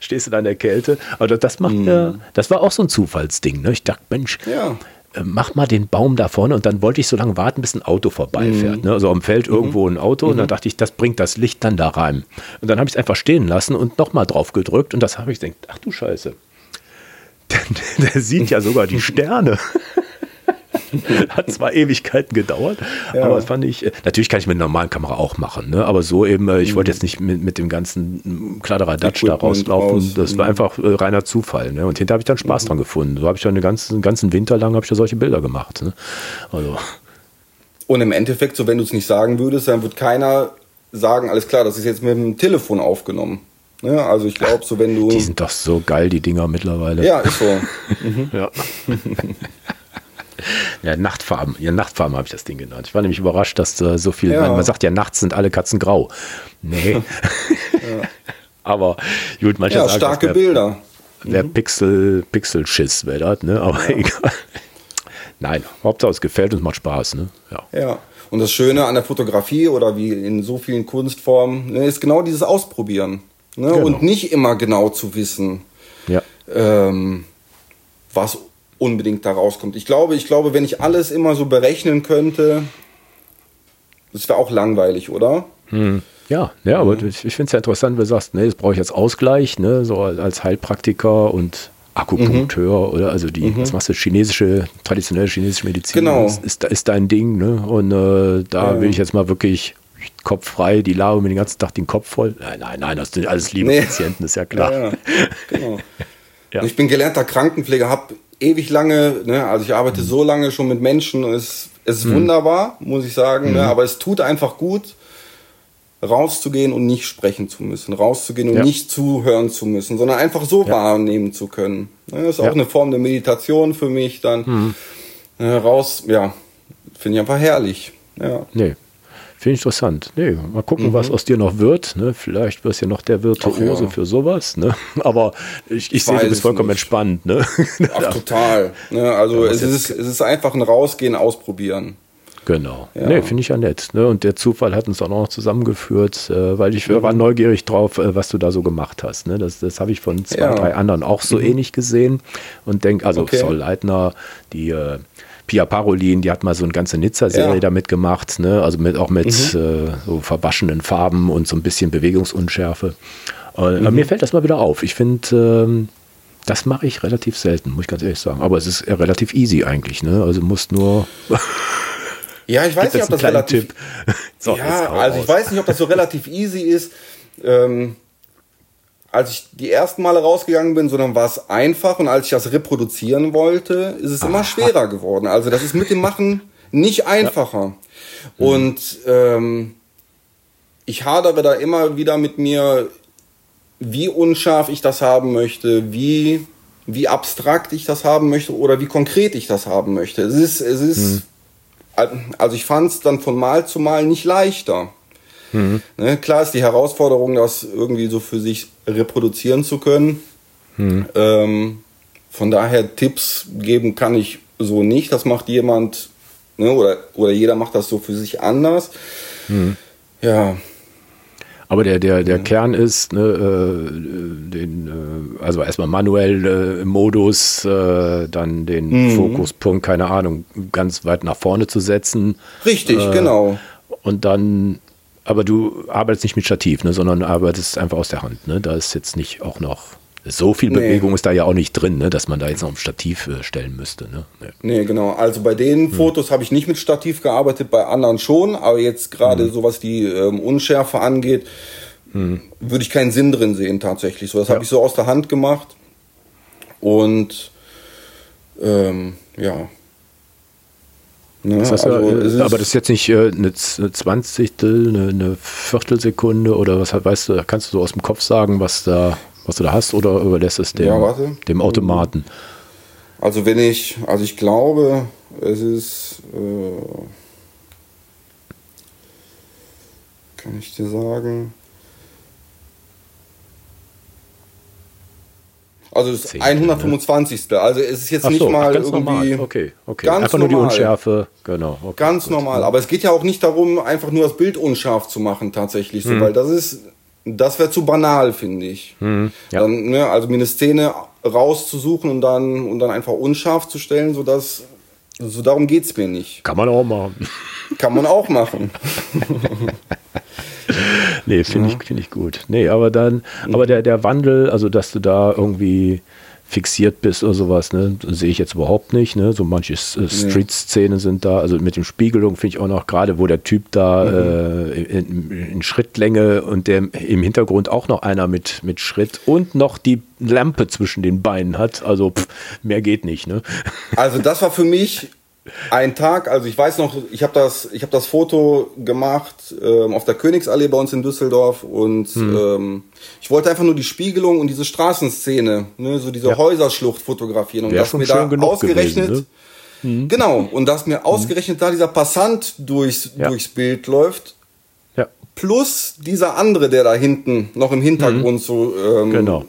stehst du da in der Kälte. Aber das macht mhm. ja, das war auch so ein Zufallsding. Ne? Ich dachte, Mensch, ja. Äh, mach mal den Baum da vorne und dann wollte ich so lange warten, bis ein Auto vorbeifährt. Mhm. Ne? Also am Feld mhm. irgendwo ein Auto und dann mhm. dachte ich, das bringt das Licht dann da rein. Und dann habe ich es einfach stehen lassen und nochmal drauf gedrückt und das habe ich gedacht, ach du Scheiße. [LAUGHS] Der, der sieht ja sogar die Sterne. [LAUGHS] Hat zwar Ewigkeiten gedauert, ja. aber das fand ich, äh, natürlich kann ich mit einer normalen Kamera auch machen, ne? aber so eben, äh, ich wollte mhm. jetzt nicht mit, mit dem ganzen Kladderadatsch da rauslaufen, raus. das war mhm. einfach äh, reiner Zufall. Ne? Und hinterher habe ich dann Spaß mhm. dran gefunden. So habe ich dann den ganzen, ganzen Winter lang ich da solche Bilder gemacht. Ne? Also. Und im Endeffekt, so wenn du es nicht sagen würdest, dann wird keiner sagen, alles klar, das ist jetzt mit dem Telefon aufgenommen. Ja, ne? also ich glaube, so wenn du. Die sind doch so geil, die Dinger mittlerweile. Ja, ist so. [LAUGHS] Mhm. ja. [LAUGHS] Ja, Nachtfarben. Ja, Nachtfarben habe ich das Ding genannt. Ich war nämlich überrascht, dass äh, so viel. Ja. Man, man, sagt ja, nachts sind alle Katzen grau. Nee. ja. [LAUGHS] Aber gut, manche ja, sagen. starke wär, Bilder. Der mhm. Pixel, Pixel-Schiss wäre das, ne? Aber ja. egal. Nein, Hauptsache es gefällt und macht Spaß, ne? Ja. ja. Und das Schöne an der Fotografie oder wie in so vielen Kunstformen ne, ist genau dieses Ausprobieren. Ne? Genau. Und nicht immer genau zu wissen, ja. ähm, was unbedingt da rauskommt. Ich glaube, ich glaube, wenn ich alles immer so berechnen könnte, das wäre auch langweilig, oder? Hm. Ja, ja, aber mhm. ich, ich finde es ja interessant, wenn du sagst, ne, das brauche ich als Ausgleich, ne, so als Heilpraktiker und Akupunkteur mhm. oder also die, mhm. was machst du, chinesische, traditionelle chinesische Medizin genau. ist, ist, ist dein Ding, ne? Und äh, da ja. will ich jetzt mal wirklich Kopf frei, die labe mir den ganzen Tag den Kopf voll. Nein, nein, nein, das sind alles liebe nee. Patienten, ist ja klar. Ja, ja. Genau. [LAUGHS] ja. Ich bin gelernter Krankenpfleger, habe ewig lange, ne, also ich arbeite mhm. so lange schon mit Menschen und es, es ist mhm. wunderbar, muss ich sagen, ne, mhm. ne, aber es tut einfach gut, rauszugehen und nicht sprechen zu müssen, rauszugehen und ja. nicht zuhören zu müssen, sondern einfach so ja. wahrnehmen zu können. Ne, das ist auch ja. eine Form der Meditation für mich, dann mhm. äh, raus, ja, finde ich einfach herrlich. Ja. Nee, Finde ich interessant. Nee, mal gucken, mhm. was aus dir noch wird. Ne? Vielleicht wirst du ja noch der Virtuose ja. für sowas. Ne? [LAUGHS] Aber ich, ich sehe, du bist vollkommen nicht. entspannt. Ne? [LAUGHS] Ach, total. Ne? Also es ist, es ist einfach ein Rausgehen, Ausprobieren. Genau. Ja. Nee, finde ich ja nett. Ne? Und der Zufall hat uns auch noch zusammengeführt, äh, weil ich mhm. war neugierig drauf, äh, was du da so gemacht hast. Ne? Das, das habe ich von zwei, ja. drei anderen auch so mhm. ähnlich gesehen und denke, also okay. Sol Leitner, die äh, Pia Parolin, die hat mal so eine ganze Nizza-Serie ja. da mitgemacht, ne? also mit, auch mit mhm. äh, so verwaschenen Farben und so ein bisschen Bewegungsunschärfe. Äh, mhm. Mir fällt das mal wieder auf. Ich finde, ähm, das mache ich relativ selten, muss ich ganz ehrlich sagen. Aber es ist relativ easy eigentlich. Ne? Also musst nur. ja, ich weiß nicht, ob das relativ. [LAUGHS] so, ja, also ich weiß nicht, ob das so relativ easy ist. Ähm, als ich die ersten Male rausgegangen bin, sondern war es einfach und als ich das reproduzieren wollte, ist es Aha. immer schwerer geworden. Also das ist mit dem Machen nicht einfacher. Ja. Und ähm, ich hadere da immer wieder mit mir, wie unscharf ich das haben möchte, wie, wie abstrakt ich das haben möchte oder wie konkret ich das haben möchte. Es ist, es ist, hm. also ich fand es dann von Mal zu Mal nicht leichter. Mhm. Ne, klar ist die Herausforderung, das irgendwie so für sich reproduzieren zu können. Mhm. Ähm, von daher Tipps geben kann ich so nicht. Das macht jemand, ne, oder, oder jeder macht das so für sich anders. Mhm. Ja. Aber der, der, der Kern ist, ne, äh, den, äh, also erstmal manuell äh, im Modus, äh, dann den mhm. Fokuspunkt, keine Ahnung, ganz weit nach vorne zu setzen. Richtig, äh, genau. Und dann, aber du arbeitest nicht mit Stativ, ne, sondern arbeitest einfach aus der Hand. Ne? Da ist jetzt nicht auch noch so viel Bewegung nee. ist da ja auch nicht drin, ne, dass man da jetzt noch ein Stativ äh, stellen müsste. Ne? Nee. nee genau. Also bei den hm. Fotos habe ich nicht mit Stativ gearbeitet, bei anderen schon, aber jetzt gerade hm. so was die ähm, Unschärfe angeht, hm. würde ich keinen Sinn drin sehen tatsächlich. So, das ja. habe ich so aus der Hand gemacht. Und ähm, ja. Ne, das heißt, also, ja, aber das ist jetzt nicht äh, eine, Zwanzigstel, eine, eine Viertelsekunde oder was weißt du, kannst du so aus dem Kopf sagen, was da was du da hast, oder überlässt es dem, ja, dem Automaten? Also wenn ich, also ich glaube, es ist, äh, kann ich dir sagen, Also es ist 125. Ne? Also es ist jetzt so, nicht mal irgendwie normal. Okay, okay. Ganz einfach normal. nur die Unschärfe, genau. Okay, ganz gut. normal. Aber es geht ja auch nicht darum, einfach nur das Bild unscharf zu machen tatsächlich, so, hm. weil das ist das wäre zu banal, finde ich. Mhm, ja. dann, ne, also mir eine Szene rauszusuchen und dann, und dann einfach unscharf zu stellen, sodass, so darum geht's mir nicht. Kann man auch machen. Kann man auch machen. [LAUGHS] nee, finde ja. ich, find ich gut. Nee, aber dann, aber der, der Wandel, also dass du da irgendwie fixiert bist oder sowas, ne? Sehe ich jetzt überhaupt nicht, ne? So manche äh, Street-Szenen sind da, also mit dem Spiegelung finde ich auch noch gerade, wo der Typ da mhm. äh, in, in, Schrittlänge und der im Hintergrund auch noch einer mit, mit Schritt und noch die Lampe zwischen den Beinen hat. Also pff, mehr geht nicht, ne? Also das war für mich ein Tag, also ich weiß noch, ich habe das, ich habe das Foto gemacht ähm, auf der Königsallee bei uns in Düsseldorf und hm. ähm, ich wollte einfach nur die Spiegelung und diese Straßenszene, ne, so diese ja. Häuserschlucht fotografieren und das mir da ausgerechnet, gewesen, ne? hm. genau, und dass mir hm. ausgerechnet da dieser Passant durchs, ja. durchs Bild läuft, ja. plus dieser andere, der da hinten noch im Hintergrund hm. so ähm, genau.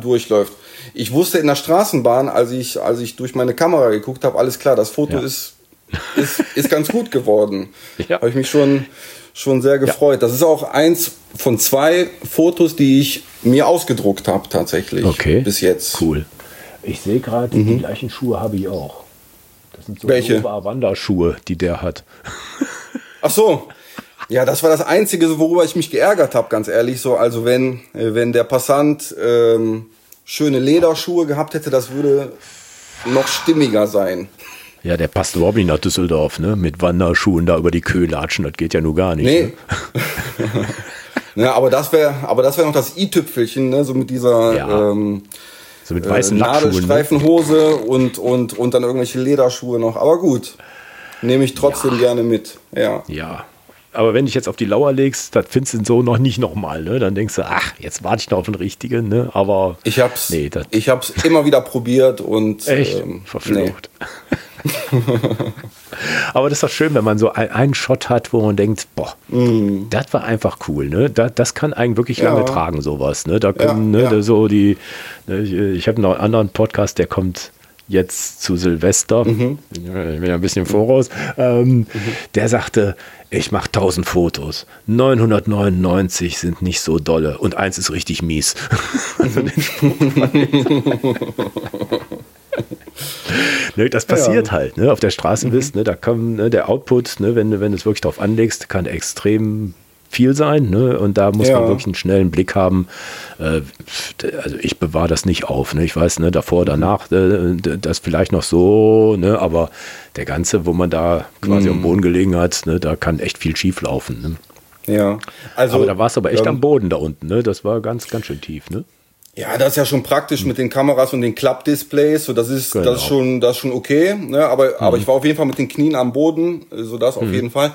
durchläuft ich wusste in der Straßenbahn, als ich, als ich durch meine Kamera geguckt habe, alles klar, das Foto ja. ist, ist, ist ganz gut geworden. [LAUGHS] Ja. Habe ich mich schon, schon sehr gefreut. Ja. Das ist auch eins von zwei Fotos, die ich mir ausgedruckt habe, tatsächlich. Okay. Bis jetzt. Cool. Ich sehe gerade, mhm. die gleichen Schuhe habe ich auch. Das sind so Welche? Wanderschuhe, die der hat. [LAUGHS] Ach so. Ja, das war das Einzige, worüber ich mich geärgert habe, ganz ehrlich. So, also wenn, äh, wenn der Passant ähm, schöne Lederschuhe gehabt hätte, das würde noch stimmiger sein. Ja, der passt überhaupt nicht nach Düsseldorf, ne? Mit Wanderschuhen da über die Kühe latschen, das geht ja nur gar nicht. Nee. Ne? [LAUGHS] ja, aber das wäre, aber das wäre noch das i-Tüpfelchen, ne? So mit dieser ja. ähm, so mit weißen äh, Nadelstreifenhose ne? und, und, und dann irgendwelche Lederschuhe noch. Aber gut, nehme ich trotzdem ja. gerne mit. Ja. Ja, aber wenn ich jetzt auf die Lauer legst, das findest du so noch nicht nochmal, ne? Dann denkst du, ach, jetzt warte ich noch auf den richtigen, ne? Aber ich hab's, nee, ich hab's immer wieder probiert und echt ähm, verflucht. Nee. [LAUGHS] Aber das ist doch schön, wenn man so einen Shot hat, wo man denkt, boah, mm. das war einfach cool, ne? Das, das kann eigentlich wirklich ja. lange tragen, sowas, ne? Da können, ja, ne, ja. so die, ne, ich, ich habe noch einen anderen Podcast, der kommt jetzt zu Silvester, mhm. ich bin ja ein bisschen voraus, ähm, mhm. der sagte, ich mache 1000 Fotos, 999 sind nicht so dolle und eins ist richtig mies. [LAUGHS] also den [LAUGHS] ne, das passiert ja. halt, ne? Auf der Straße bist, ne, da kann ne, der Output, ne, wenn, wenn du es wirklich darauf anlegst, kann extrem viel sein. Ne? Und da muss ja. man wirklich einen schnellen Blick haben. Äh, also ich bewahre das nicht auf. Ne? Ich weiß, ne, davor, danach, äh, das vielleicht noch so, ne? aber der ganze, wo man da quasi mhm. am Boden gelegen hat, ne, da kann echt viel schief laufen. Ne? Ja, also. Aber da war es aber echt ähm, am Boden da unten. Ne? Das war ganz, ganz schön tief. Ne? Ja, das ist ja schon praktisch mit den Kameras und den Klappdisplays, so das ist genau. das ist schon das ist schon okay, ne? aber mhm. aber ich war auf jeden Fall mit den Knien am Boden, so das auf mhm. jeden Fall.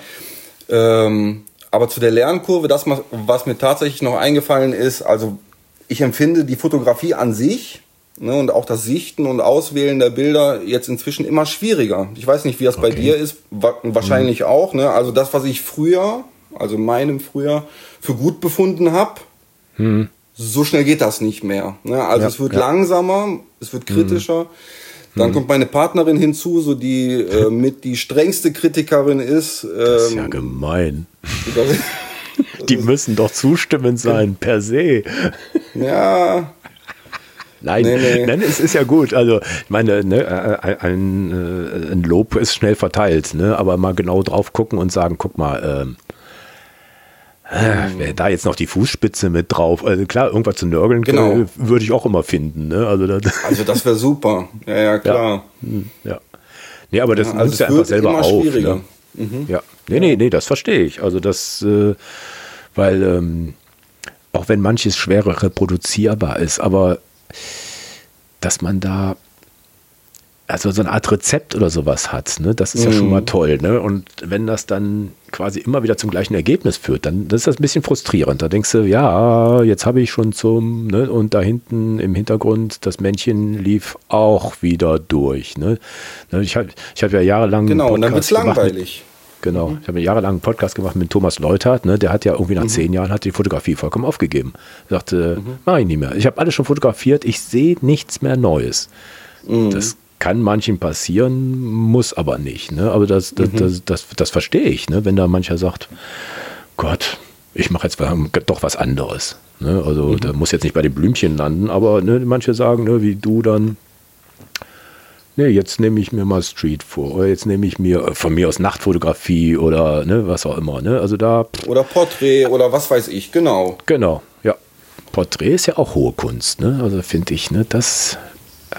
Ähm, aber zu der Lernkurve, das, was mir tatsächlich noch eingefallen ist, also ich empfinde die Fotografie an sich Ne, und auch das Sichten und Auswählen der Bilder jetzt inzwischen immer schwieriger. Ich weiß nicht, wie das okay. bei dir ist, wahrscheinlich mhm. auch. Ne? Also das, was ich früher, also meinem früher, für gut befunden habe, mhm. so schnell geht das nicht mehr. Ne? Also ja, es wird ja. langsamer, es wird kritischer. Mhm. Dann mhm. kommt meine Partnerin hinzu, so die äh, [LAUGHS] mit die strengste Kritikerin ist. Ähm, das ist ja ähm, gemein. [LAUGHS] die müssen doch zustimmend sein, per se. Ja, Nein, nee, nee. nein, es ist ja gut. Also, ich meine, ne, äh, äh, ein, äh, ein, Lob ist schnell verteilt, ne? aber mal genau drauf gucken und sagen, guck mal, ähm, äh, wäre da jetzt noch die Fußspitze mit drauf. Also klar, irgendwas zu nörgeln genau. würde ich auch immer finden. Ne? Also, das, [LAUGHS] also das wäre super. Ja, ja, klar. Ja. Hm, ja. Nee, aber das ja, also ja einfach selber auf. Ne? Mhm. Ja. Nee, nee, nee, das verstehe ich. Also das, äh, weil ähm, auch wenn manches schwerer reproduzierbar ist, aber dass man da also so eine Art Rezept oder sowas hat, ne? das ist ja schon mal mhm. toll. Ne? Und wenn das dann quasi immer wieder zum gleichen Ergebnis führt, dann ist das ein bisschen frustrierend. Da denkst du, ja, jetzt habe ich schon zum, ne? und da hinten im Hintergrund, das Männchen lief auch wieder durch. Ne? ne ich habe ich hab ja jahrelang. Genau, und dann wird es langweilig. Genau. Mhm. Ich habe jahrelang einen Podcast gemacht mit Thomas Leutert, ne? der hat ja irgendwie nach mhm. zehn Jahren hat die Fotografie vollkommen aufgegeben. Er sagte, mhm. mach ich nicht mehr. Ich habe alles schon fotografiert, ich sehe nichts mehr Neues. Mhm. Das kann manchen passieren, muss aber nicht. Ne? Aber das, das, mhm. das, das, das, verstehe ich, ne? wenn da mancher sagt, Gott, ich mache jetzt doch was anderes. Ne? Also mhm. da muss jetzt nicht bei den Blümchen landen, aber ne, manche sagen, ne, wie du dann, nee, jetzt nehme ich mir mal Street vor, oder jetzt nehme ich mir von mir aus Nachtfotografie oder ne, was auch immer. Ne? Also da. Oder Porträt oder was weiß ich, genau. Genau, ja. Porträt ist ja auch hohe Kunst, ne? Also finde ich, ne, das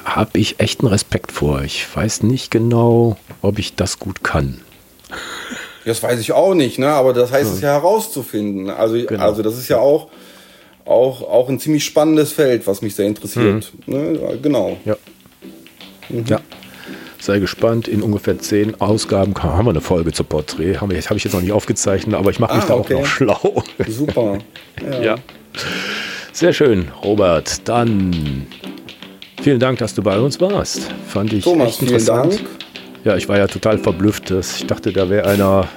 habe ich echten Respekt vor. Ich weiß nicht genau, ob ich das gut kann. Das weiß ich auch nicht, ne? Aber das heißt ja. es ja herauszufinden. Also, genau. also das ist ja auch, auch, auch ein ziemlich spannendes Feld, was mich sehr interessiert. Mhm. Ne? Genau. Ja. Mhm. Ja. Sei gespannt, in ungefähr zehn Ausgaben haben wir eine Folge zur Porträt. Habe ich, hab ich jetzt noch nicht aufgezeichnet, aber ich mache mich ah, da okay. auch noch schlau. Super. [LAUGHS] Ja. ja. Sehr schön, Robert. Dann vielen Dank, dass du bei uns warst. Fand ich Thomas, echt interessant. Vielen Dank. Ja, ich war ja total verblüfft. Ich dachte, da wäre einer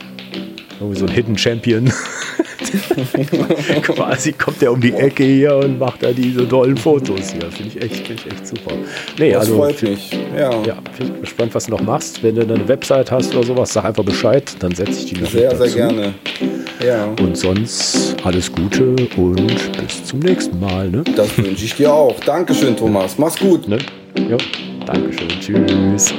irgendwie so ein Hidden Champion. [LAUGHS] Quasi kommt er um die Ecke hier und macht da diese tollen Fotos hier. Finde ich echt, find ich echt super. Nee, das also, freut mich. Ja. ja bin gespannt, was du noch machst. Wenn du eine Website hast oder sowas, sag einfach Bescheid, dann setze ich die Sehr, sehr gerne. Ja. Und sonst alles Gute und bis zum nächsten Mal. Ne? Das wünsche ich dir auch. Dankeschön, Thomas. Mach's gut. Ne? Ja, Dankeschön. Tschüss.